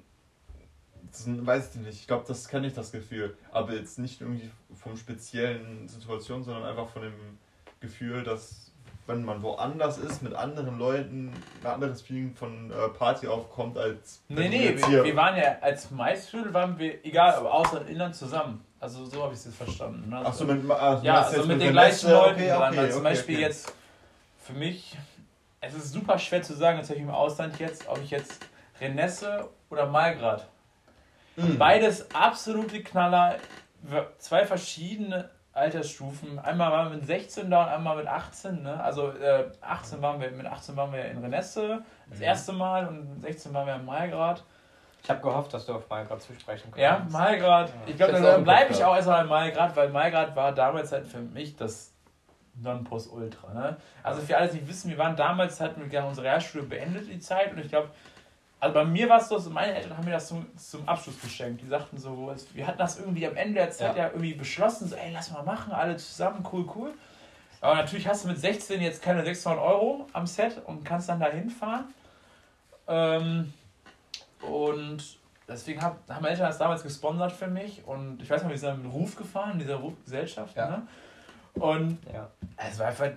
S2: Das ist ein weiß ich nicht, ich glaube, das kenne ich das Gefühl. Aber jetzt nicht irgendwie vom speziellen Situation, sondern einfach von dem Gefühl, dass wenn man woanders ist, mit anderen Leuten, ein anderes Feeling von äh, Party aufkommt, als.
S3: Nee,
S2: wenn
S3: nee, wir, wir waren ja als Maisviertel waren wir, egal, aber Ausland und Inland zusammen. Also so habe ich es jetzt verstanden. Ne?
S2: Ach so, mit, du
S3: Ja, also
S2: jetzt
S3: mit den gleichen Leuten
S2: Okay,
S3: dran.
S2: okay,
S3: Weil zum
S2: okay,
S3: Beispiel jetzt für mich, es ist super schwer zu sagen, jetzt im Ausland jetzt, ob ich jetzt Renesse oder Malgrad.
S2: Mhm.
S3: Beides absolute Knaller, zwei verschiedene Altersstufen. Einmal waren wir mit 16 da und einmal mit 18. Ne? Also äh, 18 waren wir, mit 18 waren wir in Renesse das
S1: Mhm.
S3: erste Mal und mit 16 waren wir in Malgrad.
S1: Ich habe gehofft, dass du auf Malgrad zu sprechen kommst.
S3: Ja, Malgrad.
S1: Ja.
S3: Ich glaube, dann bleibe ich auch erstmal in Malgrad, weil Malgrad war damals halt für mich das Nonplusultra. Ne? Also für alle, die nicht wissen, wir waren damals, hatten wir gerne unsere Realschule beendet, die Zeit. Und ich glaube, Also bei mir war es so, meine Eltern haben mir das zum, zum Abschluss geschenkt. Die sagten so, wir hatten das irgendwie am Ende der Zeit ja,
S4: Ja.
S3: irgendwie beschlossen, so, ey, lass mal machen, alle zusammen, cool, cool. Aber natürlich hast du mit 16 jetzt keine 600 Euro am Set und kannst dann da hinfahren. Ähm, und deswegen hab, haben meine Eltern das damals gesponsert für mich. Und ich weiß noch, wir sind mit Ruf gefahren, in dieser Rufgesellschaft.
S4: Ja.
S3: Ne? Und
S1: Ja.
S3: es war einfach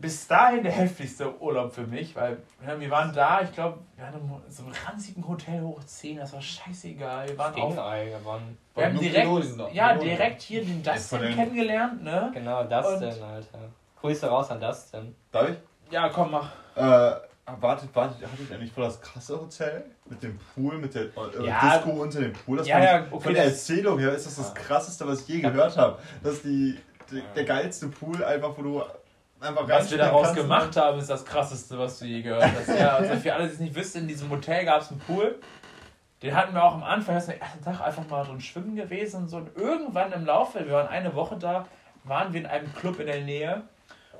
S3: bis dahin der heftigste Urlaub für mich, weil ja, wir waren da, ich glaube, wir in so einem ranzigen Hotel hoch 10, das war scheißegal. Wir waren auf,
S1: eigentlich, waren
S3: wir haben direkt,
S4: Piloten
S3: ja,
S4: Piloten.
S3: direkt hier den Dustin
S2: den-
S3: kennengelernt, ne?
S1: genau Dustin, Alter. Grüße raus an Dustin.
S2: Darf ich?
S3: Ja, komm, mach.
S2: Äh, wartet, wartet, hattet ihr nicht voll das krasse Hotel? Mit dem Pool, mit der äh,
S3: Ja.
S2: Disco unter dem Pool? Das
S3: Ja, ja, okay,
S2: Von der Erzählung her ist das das krasseste, was ich je gehört habe. Das ist die, die, der geilste Pool, einfach wo du einfach
S3: Was wir daraus
S2: kannst.
S3: gemacht haben, ist das krasseste, was du je gehört hast. Ja, also für alle, die es nicht wissen, in diesem Hotel gab es einen Pool. Den hatten wir auch am Anfang, das ist den ersten Tag einfach mal drin schwimmen gewesen und so. Und irgendwann im Laufe, wir waren eine Woche da, waren wir in einem Club in der Nähe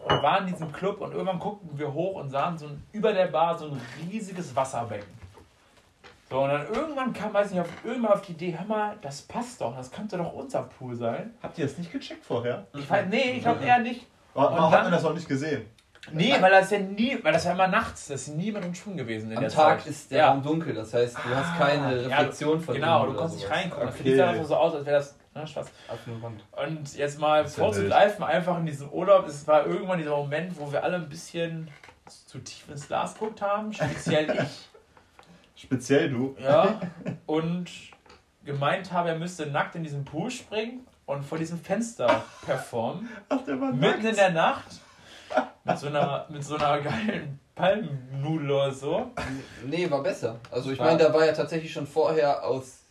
S3: und waren in diesem Club und irgendwann guckten wir hoch und sahen so ein, über der Bar so ein riesiges Wasserbecken. So, und dann irgendwann kam, weiß nicht, auf, irgendwann auf die Idee, hör mal, das passt doch, das könnte doch unser Pool sein.
S2: Habt ihr das nicht gecheckt vorher?
S3: Ich weiß, nee, ich glaube eher nicht.
S2: War,
S3: Und
S2: hat
S3: dann-
S2: man das auch nicht gesehen?
S3: Nee, weil das ja nie, weil das ja immer nachts, das ist niemand im Schwimmen gewesen in
S4: Am
S3: der
S4: Tag
S3: Zeit.
S4: ist der
S3: ja.
S4: Raum dunkel, das heißt, du hast
S3: Ah,
S4: keine
S3: ja,
S4: Reflexion von
S3: Genau, du konntest nicht reingucken. Das
S2: Okay.
S3: sieht einfach so aus, als wäre das. Ne, Spaß. Und jetzt mal vorzugreifen, einfach in diesem Urlaub, es war irgendwann dieser Moment, wo wir alle ein bisschen zu tief ins Glas geguckt haben, speziell ich.
S2: Speziell du.
S3: Ja. Und gemeint habe, er müsste nackt in diesen Pool springen und vor diesem Fenster performen.
S2: Ach, der war
S3: Mitten in der Nacht. Mit so einer, mit so einer geilen Palmennudel oder so.
S4: Nee, war besser. Also ich meine, da war ja tatsächlich schon vorher aus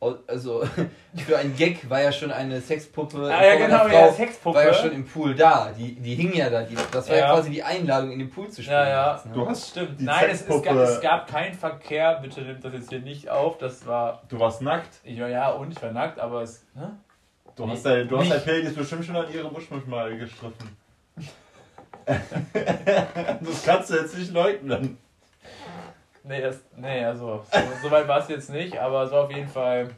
S4: also für einen Gag war ja schon eine Sexpuppe
S3: Ah ja, genau, ja,
S4: Frau,
S3: Sexpuppe.
S4: war ja schon im Pool da. Die, die hing ja da. Die, das war ja.
S3: Ja.
S4: quasi die Einladung in den Pool zu springen.
S3: Ja, ja.
S4: jetzt, ne?
S2: Du hast
S3: Stimmt.
S2: die
S3: Nein, es, es, gab, es gab keinen Verkehr. Bitte nimmt das jetzt hier nicht auf. Das war.
S2: Du warst nackt.
S3: Ich war ja und ich war nackt, aber es. Ne?
S2: Du
S3: Nee,
S2: hast dein, du hast dein Penis bestimmt schon an ihre Buschmischmal gestriffen. das kannst du jetzt nicht leugnen.
S3: Nee, das, nee, also. So, so weit war es jetzt nicht, aber es war auf jeden Fall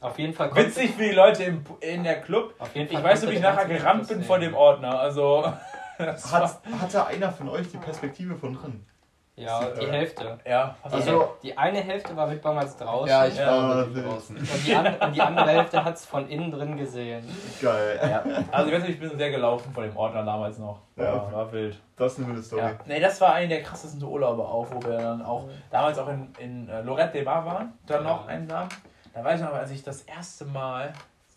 S1: Auf jeden Fall
S3: witzig für die Leute im, in der Club.
S1: Auf jeden
S3: Ich
S1: Fall
S3: weiß,
S1: konnte
S3: wie ich nachher
S1: Club
S3: bin vor
S1: sehen.
S3: dem Ordner. Also.
S2: Hat, hatte einer von euch die Perspektive von drin?
S1: Ja, die Hälfte.
S3: ja,
S1: Die,
S2: Also-
S1: die eine Hälfte war mit damals draußen
S4: Ja, ich
S3: Ja.
S4: war draußen.
S1: und, die an, und die andere Hälfte hat es von innen drin gesehen.
S2: Geil.
S3: ja. Also, ich weiß nicht, ich bin sehr gelaufen vor dem Ordner damals noch.
S2: Ja.
S3: Ja, war wild.
S2: Das ist eine wilde Story.
S3: Ja. Nee, das war eine der krassesten Urlaube auch, wo wir dann auch damals auch in, in äh, Lorette de Mar waren, dann noch einen Abend. Da weiß ich noch, als ich das erste Mal,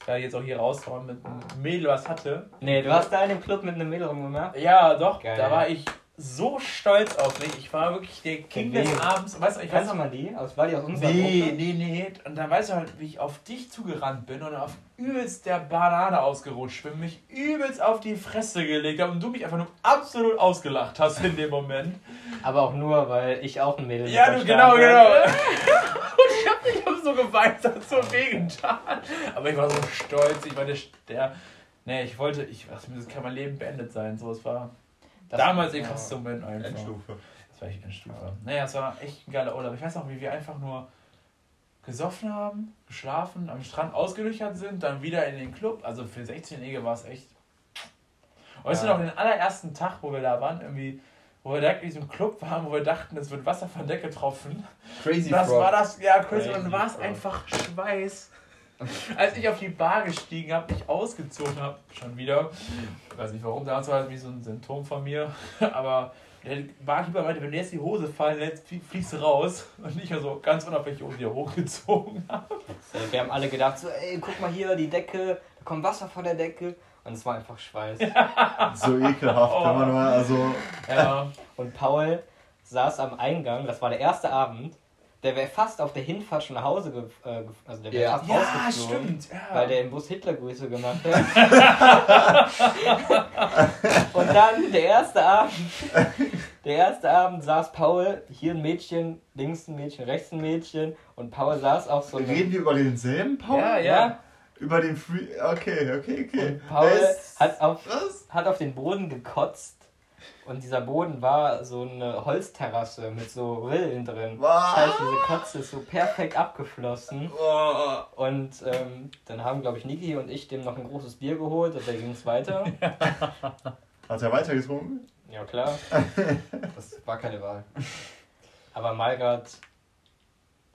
S3: da jetzt auch hier raushauen, mit einem Mädel was hatte.
S1: Nee, du hast da in dem Club mit einem Mädel rumgemacht?
S3: Ja, doch,
S1: Geil.
S3: da war ich so stolz auf mich. Ich war wirklich der King
S1: Von
S3: des? Abends. Weißt du, ich weiß
S1: Kennst du mal die? Also war die aus unserer
S3: Nee,
S1: Gruppe?
S3: nee, nee. Und dann weißt du halt, wie ich auf dich zugerannt bin und auf übelst der Banane ausgerutscht bin, mich übelst auf die Fresse gelegt habe und du mich einfach nur absolut ausgelacht hast in dem Moment.
S1: Aber auch nur, weil ich auch ein Mädel
S3: Ja, du, genau,
S1: verstanden
S3: genau. und ich hab, ich hab so geweint, das hat so wehgetan. Aber ich war so stolz, ich war der, der nee, ich wollte, ich, das kann mein Leben beendet sein. So, es war
S1: Das-
S3: damals
S1: ja.
S3: krasseste Moment einfach.
S2: Endstufe.
S3: Das war echt Endstufe. Naja, es war echt ein geiler Urlaub. Ich weiß auch, wie wir einfach nur gesoffen haben, geschlafen, am Strand ausgelöchert sind, dann wieder in den Club. Also für 16-Jährige war es echt. Weißt
S1: Ja.
S3: du noch, den allerersten Tag, wo wir da waren, irgendwie, wo wir direkt in diesem Club waren, wo wir dachten, es wird Wasser von der Decke tropfen.
S4: Crazy
S3: Das
S4: Frog.
S3: war das, ja, crazy,
S1: Crazy
S3: und dann war es einfach Schweiß. Als ich auf die Bar gestiegen habe, mich ausgezogen habe, schon wieder. Ich weiß nicht warum, damals war das wie so ein Symptom von mir. Aber der Barkeeper meinte, wenn du jetzt die Hose fallen lässt, flie- fliegst du raus. Und ich also ganz unabhängig oben wieder hochgezogen habe.
S1: Wir haben alle gedacht, so, ey, guck mal hier, die Decke, da kommt Wasser von der Decke. Und es war einfach Schweiß.
S2: So ekelhaft, wenn man mal, also.
S3: Ja,
S1: Und Paul saß am Eingang, das war der erste Abend. Der wäre fast auf der Hinfahrt schon nach Hause, ge äh, also der wäre
S4: Ja.
S1: fast
S3: ja
S1: rausgeflogen.
S3: stimmt. Ja.
S1: Weil der im Bus Hitlergrüße gemacht hat. und dann der erste Abend. Der erste Abend saß Paul, hier ein Mädchen, links ein Mädchen, rechts ein Mädchen. Und Paul saß auf so einem.
S2: Reden wir über denselben Paul?
S3: ja, ja.
S2: Über den Free. Okay, okay, okay.
S1: Und Paul hat auf,
S2: Was?
S1: hat auf den Boden gekotzt Und dieser Boden war so eine Holzterrasse mit so Rillen drin.
S2: Was?
S1: Das heißt, diese Kotze ist so perfekt abgeflossen.
S2: Oh.
S1: Und ähm, dann haben, glaube ich, Niki und ich dem noch ein großes Bier geholt und dann ging es weiter.
S2: Hat er weitergetrunken?
S1: Ja, klar.
S4: Das war keine Wahl.
S1: Aber Malgrad,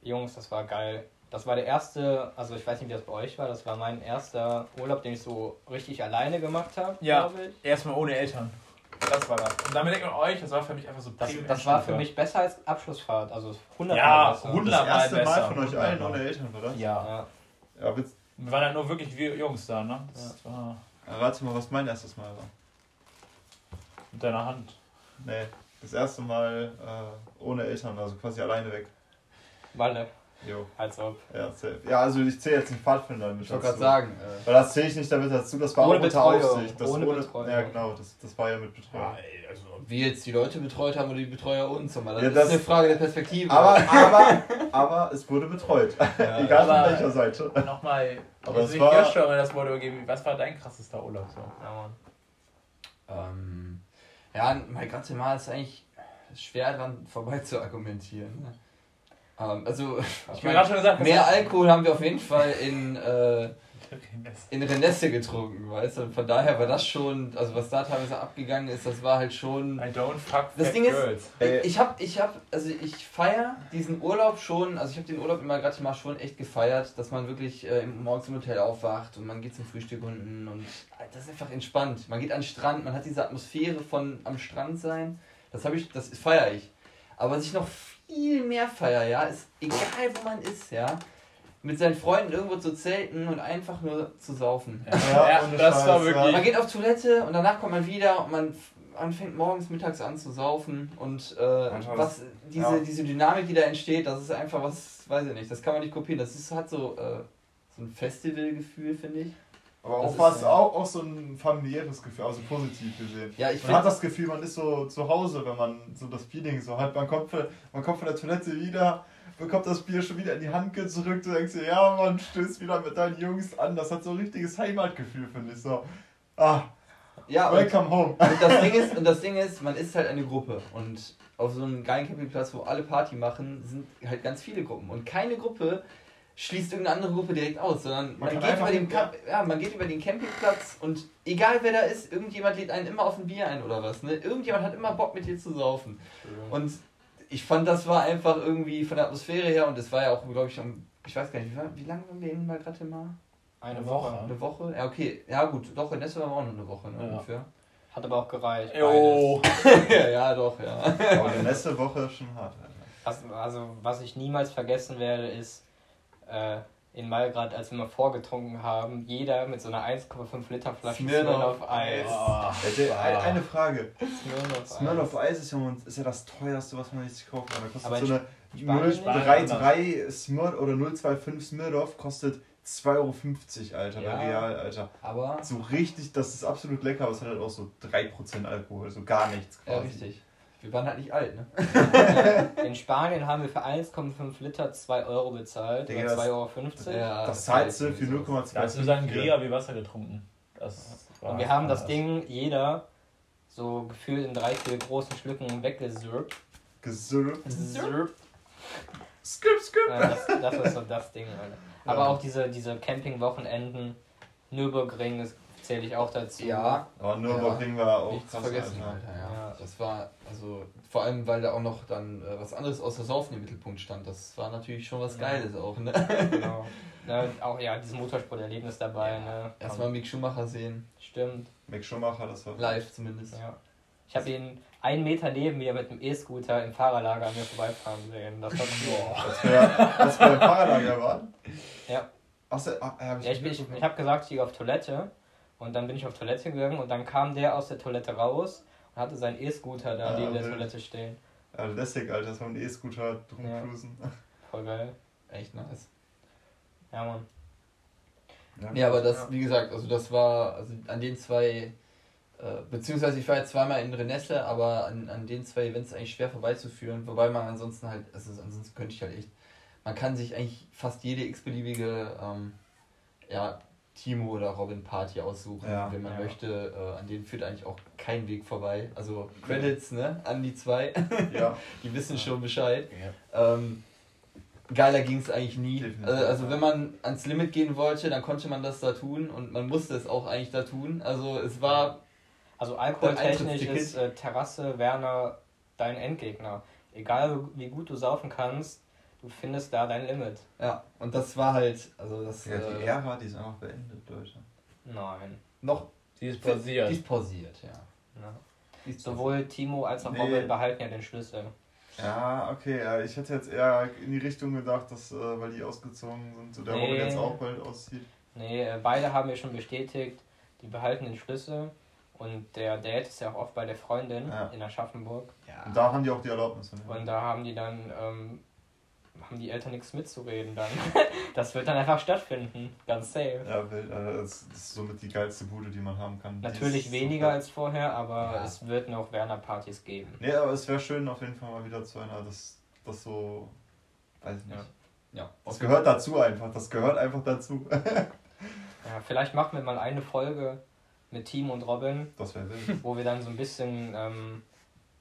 S1: Jungs, das war geil. Das war der erste, also ich weiß nicht, wie das bei euch war, das war mein erster Urlaub, den ich so richtig alleine gemacht habe,
S3: Ja.
S1: glaube ich.
S3: Erstmal ohne Eltern. Das war das. Und damit denkt man euch, das war für mich einfach so
S1: Das, das war für mich besser als Abschlussfahrt, also 100
S3: Ja,
S1: Mal besser.
S3: 100
S2: Das erste Mal
S3: besser.
S2: von euch allen
S3: Hundertmal.
S2: ohne Eltern, das?
S3: Ja.
S1: Ja.
S2: Ja,
S3: Wir waren ja nur wirklich wir Jungs da, ne? Das war
S2: rate mal, was mein erstes Mal war.
S3: mit deiner Hand.
S2: Nee, das erste Mal äh, ohne Eltern, also quasi alleine weg.
S1: Walle,
S2: Jo.
S1: als ob.
S2: Ja, safe. ja also ich zähle jetzt den Pfadfinder mit
S4: Ich wollte
S2: dazu.
S4: gerade sagen, äh,
S2: Weil das zähle ich nicht damit dazu, das war
S1: Ohne
S2: auch unter
S1: Betreuung,
S2: Aufsicht. Das
S1: ohne
S2: ohne
S1: Betreuung.
S2: Ja, genau, das, das war ja mit Betreuung.
S3: Ja, ey, also
S4: wie jetzt die Leute betreut haben oder die Betreuer uns. Aber das,
S2: Ja,
S4: ist
S2: das-
S4: eine Frage der Perspektive.
S2: Aber, aber, aber es wurde betreut.
S4: Ja,
S2: Egal von welcher Seite.
S3: nochmal,
S2: Aber
S3: will
S2: war-
S3: ich schon mal das Wort übergeben. Was war dein krassester Urlaub so?
S1: Ja, Mann.
S4: Ähm, ja, mein ganzes Mal ist eigentlich schwer dran vorbei zu argumentieren. Ne? Ähm, also,
S3: Ich
S4: ich mein,
S3: schon gesagt,
S4: mehr
S3: hast-
S4: Alkohol haben wir auf jeden Fall in, äh, in Renesse getrunken, weißt du? Und von daher war das schon, also was da teilweise abgegangen ist, das war halt schon.
S3: I don't fuck
S4: Das Ding ist-
S3: girls.
S2: Ey.
S4: Ich hab, ich hab, also ich feier diesen Urlaub schon, also ich habe den Urlaub immer gerade mal schon echt gefeiert, dass man wirklich äh, morgens im Hotel aufwacht und man geht zum Frühstück unten und das ist einfach entspannt. Man geht an den Strand, man hat diese Atmosphäre von am Strand sein. Das habe ich, das feiere ich. Aber was ich noch viel mehr feier, ja, ist egal wo man ist, ja, mit seinen Freunden irgendwo zu zelten und einfach nur zu saufen.
S3: Ja,
S2: Ja,
S3: das war
S2: Scheiß,
S3: wirklich.
S4: Man geht auf Toilette und danach kommt man wieder und man, man fängt morgens, mittags an zu saufen und äh, was diese,
S2: ja.
S4: diese Dynamik, die da entsteht, das ist einfach was, weiß ich nicht, das kann man nicht kopieren. Das ist, hat so, äh, so ein Festivalgefühl, finde ich.
S2: Aber auch fast
S4: äh,
S2: auch, auch so ein familiäres Gefühl, also positiv gesehen.
S4: Ja, ich
S2: Man hat das Gefühl, man ist so zu Hause, wenn man so das Feeling so hat. Man kommt von, man kommt von der Toilette wieder, bekommt das Bier schon wieder in die Hand gedrückt, du denkst dir, ja, man stößt wieder mit deinen Jungs an. Das hat so ein richtiges Heimatgefühl, finde ich so. Ah,
S4: ja, und,
S2: welcome home.
S4: und das Ding ist, und das Ding ist, man ist halt eine Gruppe und auf so einem geilen Campingplatz, wo alle Party machen, sind halt ganz viele Gruppen und keine Gruppe schließt irgendeine andere Gruppe direkt aus, sondern man,
S2: kann
S4: geht über den Camp ja, man geht über den Campingplatz und egal wer da ist, irgendjemand lädt einen immer auf ein Bier ein oder was, ne? Irgendjemand hat immer Bock mit dir zu saufen. Und ich fand, das war einfach irgendwie von der Atmosphäre her und es war ja auch, glaube ich, um, ich weiß gar nicht, wie, wie lange waren wir in Malgrad mal?
S1: Eine
S3: Eine
S1: Woche.
S3: Woche.
S4: Eine Woche? Ja, okay. Ja, gut, doch, in Nesse waren wir auch noch eine Woche, ne,
S3: Ja.
S4: ungefähr.
S1: Hat aber auch gereicht.
S3: Jo.
S4: ja, ja, doch, ja.
S2: Aber die nächste Woche ist schon hart.
S1: Was, also, was ich niemals vergessen werde, ist äh, in Malgrad, als wir mal vorgetrunken haben, jeder mit so einer 1,5 Liter Flasche
S4: Smirnoff
S1: Smirnoff Eis.
S2: Ja, ein- Eine Frage.
S1: Smirnoff
S2: Smirnoff Eis ist ja, ist ja das teuerste, was man sich kaufen kann. Da kostet
S1: Aber
S2: so
S1: in
S2: eine
S1: Spanien nicht?
S2: 033 Smir oder 025 Smirnoff kostet 2,50 Euro, Alter,
S1: Ja.
S2: bei Real, Alter.
S4: Aber,
S2: So richtig, das ist absolut lecker, aber es hat halt auch so 3% Alkohol, so gar nichts
S4: ja,
S2: quasi.
S4: richtig. Wir waren halt nicht alt, ne?
S1: In Spanien haben wir für 1,5 Liter 2 Euro bezahlt.
S2: Digga,
S1: Oder
S2: das-
S1: 2,50 Euro.
S4: Ja,
S2: Das zahlst du für
S4: irgendwie so.
S2: 0,2.
S3: Da hast du Sangria wie Wasser getrunken. Das
S1: Und wir haben das. Ding, jeder, so gefühlt in drei, vier großen Schlücken weggesürbt.
S2: Gesürbt.
S1: Sürbt.
S2: Skip, skip.
S1: Äh, das, das ist so das Ding, Alter. Aber
S2: Ja.
S1: auch diese, diese Camping-Wochenenden, Nürburgring, das zähle ich auch dazu.
S4: Ja,
S2: Aber Nürburgring war auch
S4: Nichts zu
S2: krass,
S4: vergessen,
S2: Alter.
S4: Alter, ja.
S1: Ja.
S4: Das war, also, vor allem, weil da auch noch dann äh, was anderes außer Saufen im Mittelpunkt stand. Das war natürlich schon was
S1: Ja.
S4: Geiles auch, ne?
S1: Genau. Ne, auch ja, dieses Motorsport-Erlebnis dabei. Ne?
S4: Erstmal Mick Schumacher sehen.
S1: Stimmt.
S2: Mick Schumacher, das war.
S4: Live zumindest.
S1: Ja. Ich habe ihn einen Meter neben mir mit dem E-Scooter im Fahrerlager an mir vorbeifahren sehen. Das war cool.
S2: Als wir, als wir im Fahrradlager waren.
S1: Ja.
S2: Achso, ah, hab ich
S1: Ja, ich, ich, ich habe gesagt, ich gehe auf Toilette. Und dann bin ich auf Toilette gegangen und dann kam der aus der Toilette raus und hatte seinen E-Scooter da
S2: Ah,
S1: neben der
S2: wild.
S1: Toilette stehen.
S2: Ja, lässig, Alter, dass wir mit dem E-Scooter drum
S1: Ja.
S2: cruisen.
S1: Voll geil.
S4: Echt nice.
S1: Ja, Mann.
S4: Ja, aber das,
S1: Ja.
S4: wie gesagt, also das war, also an den zwei, äh, beziehungsweise ich war jetzt zweimal in Renesse, aber an, an den zwei Events eigentlich schwer vorbeizuführen, wobei man ansonsten halt, also ansonsten könnte ich halt echt, man kann sich eigentlich fast jede x-beliebige, ähm, ja, Timo oder Robin Party aussuchen,
S2: Ja.
S4: wenn man
S1: Ja.
S4: möchte. Äh, an denen führt eigentlich auch kein Weg vorbei. Also Credits, ne? An die zwei.
S2: Ja,
S4: Die wissen schon Bescheid. Ähm, geiler ging es eigentlich nie.
S2: Definitiv.
S4: Also, also wenn man ans Limit gehen wollte, dann konnte man das da tun und man musste es auch eigentlich da tun. Also es war
S1: Also alkoholtechnisch ist äh, Terrasse Werner dein Endgegner. Egal wie gut du saufen kannst, du findest da dein Limit.
S4: ja und das war halt also das
S2: ja die
S4: äh,
S2: Ära, die ist einfach beendet, Leute.
S1: Nein.
S4: noch
S3: Die ist
S4: die
S3: pausiert.
S4: ist pausiert, ja.
S1: Ja.
S4: Die ist
S1: Sowohl Timo als auch
S2: Nee.
S1: Robin behalten ja den Schlüssel.
S2: Ja, okay, ich hätte jetzt eher in die Richtung gedacht, dass, äh, weil die ausgezogen sind, so der
S1: Nee.
S2: Robin jetzt auch bald auszieht.
S1: Nee, äh, beide haben ja schon bestätigt, die behalten den Schlüssel. Und der Dad ist ja auch oft bei der Freundin
S2: Ja.
S1: in Aschaffenburg.
S4: ja.
S2: Und da haben die auch die Erlaubnis. von
S1: Und da haben die dann, ähm, haben die Eltern nichts mitzureden dann. das wird dann einfach stattfinden. Ganz safe.
S2: Ja, wild, äh, das ist somit die geilste Bude, die man haben kann.
S1: Natürlich weniger
S2: so-
S1: als vorher, aber
S4: Ja.
S1: es wird noch Werner-Partys geben.
S2: Nee, aber es wäre schön auf jeden Fall mal wieder zu einer, das, das so, weiß ich nicht.
S1: Ja.
S4: ja.
S2: Das gehört dazu einfach, das gehört einfach dazu.
S1: Ja, vielleicht machen wir mal eine Folge mit Team und Robin,
S2: Das wäre wild.
S1: wo wir dann so ein bisschen ähm,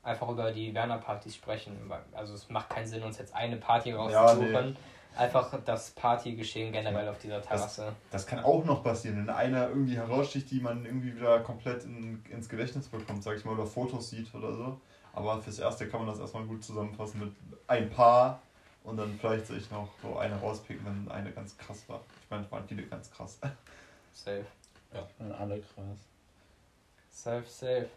S1: einfach über die Werner-Partys sprechen. Also es macht keinen Sinn, uns jetzt eine Party rauszusuchen. Einfach das Partygeschehen generell auf dieser Terrasse.
S2: Das kann auch noch passieren, wenn einer irgendwie heraussticht, die man irgendwie wieder komplett in, ins Gedächtnis bekommt, sag ich mal, oder Fotos sieht oder so. Aber fürs Erste kann man das erstmal gut zusammenfassen mit ein paar und dann vielleicht sich noch so eine rauspicken, wenn eine ganz krass war. Ich meine, es waren viele ganz krass.
S1: Safe.
S3: Und alle krass.
S1: Safe, safe.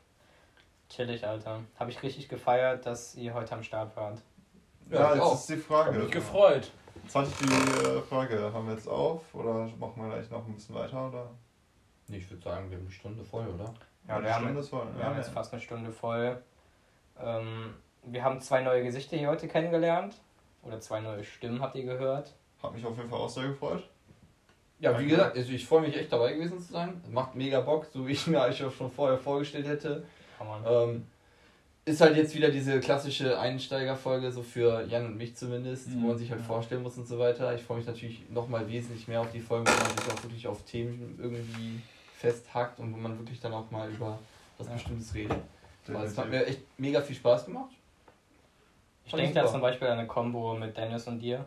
S1: Chillig, Alter. Habe ich richtig gefeiert, dass ihr heute am Start wart.
S4: Ja,
S2: jetzt
S4: auch.
S2: ist die
S3: Hab
S2: Frage.
S3: mich gefreut.
S2: Jetzt hatte ich die äh, Frage, haben wir jetzt auf oder machen wir gleich noch ein bisschen weiter? Oder?
S4: Nee, ich würde sagen, wir haben eine Stunde voll, oder?
S1: Ja, wir haben,
S2: voll.
S1: wir
S2: Ja,
S1: haben jetzt
S2: ja.
S1: fast eine Stunde voll. Ähm, wir haben zwei neue Gesichter hier heute kennengelernt. Oder zwei neue Stimmen habt ihr gehört.
S2: Hat mich auf jeden Fall auch sehr gefreut.
S4: Ja, wie gesagt, also ich freue mich echt dabei gewesen zu sein. Macht mega Bock, so wie ich mir eigentlich auch schon vorher vorgestellt hätte.
S1: Man.
S4: Ähm, ist halt jetzt wieder diese klassische Einsteigerfolge, so für Jan und mich zumindest,
S2: Mhm.
S4: wo man sich halt vorstellen muss und so weiter. Ich freue mich natürlich nochmal wesentlich mehr auf die Folgen, wo man sich auch wirklich auf Themen irgendwie festhackt und wo man wirklich dann auch mal über was
S1: Ja.
S4: Bestimmtes redet. Aber es hat mir echt mega viel Spaß gemacht.
S1: Ich denke da zum Beispiel an eine Combo mit Dennis und dir.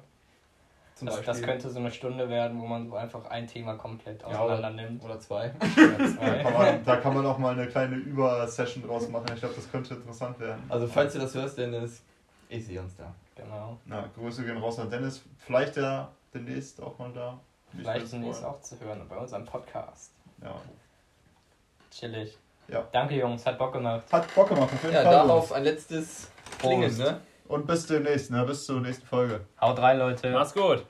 S4: Zum
S1: Das,
S4: Beispiel.
S1: das könnte so eine Stunde werden, wo man so einfach ein Thema komplett
S4: Ja,
S1: auseinander nimmt.
S4: Oder zwei.
S1: Oder
S2: Da
S1: zwei.
S2: kann, man, da kann man auch mal eine kleine Übersession draus machen. Ich glaube, das könnte interessant werden.
S4: Also falls du das hörst, Dennis, ich sehe uns da.
S1: Genau.
S2: Na, Grüße gehen raus an Dennis. Vielleicht der demnächst auch mal da. Ich
S1: Vielleicht demnächst auch zu hören bei unserem Podcast.
S2: Ja.
S1: Chillig.
S2: Ja.
S1: Danke Jungs, hat Bock gemacht.
S2: Hat Bock gemacht, auf jeden
S4: Ja,
S2: Fall.
S4: darauf ein letztes Klingen,
S2: Prost.
S4: ne?
S2: Und bis demnächst, ne? Bis zur nächsten Folge.
S1: Haut rein, Leute.
S3: Mach's gut.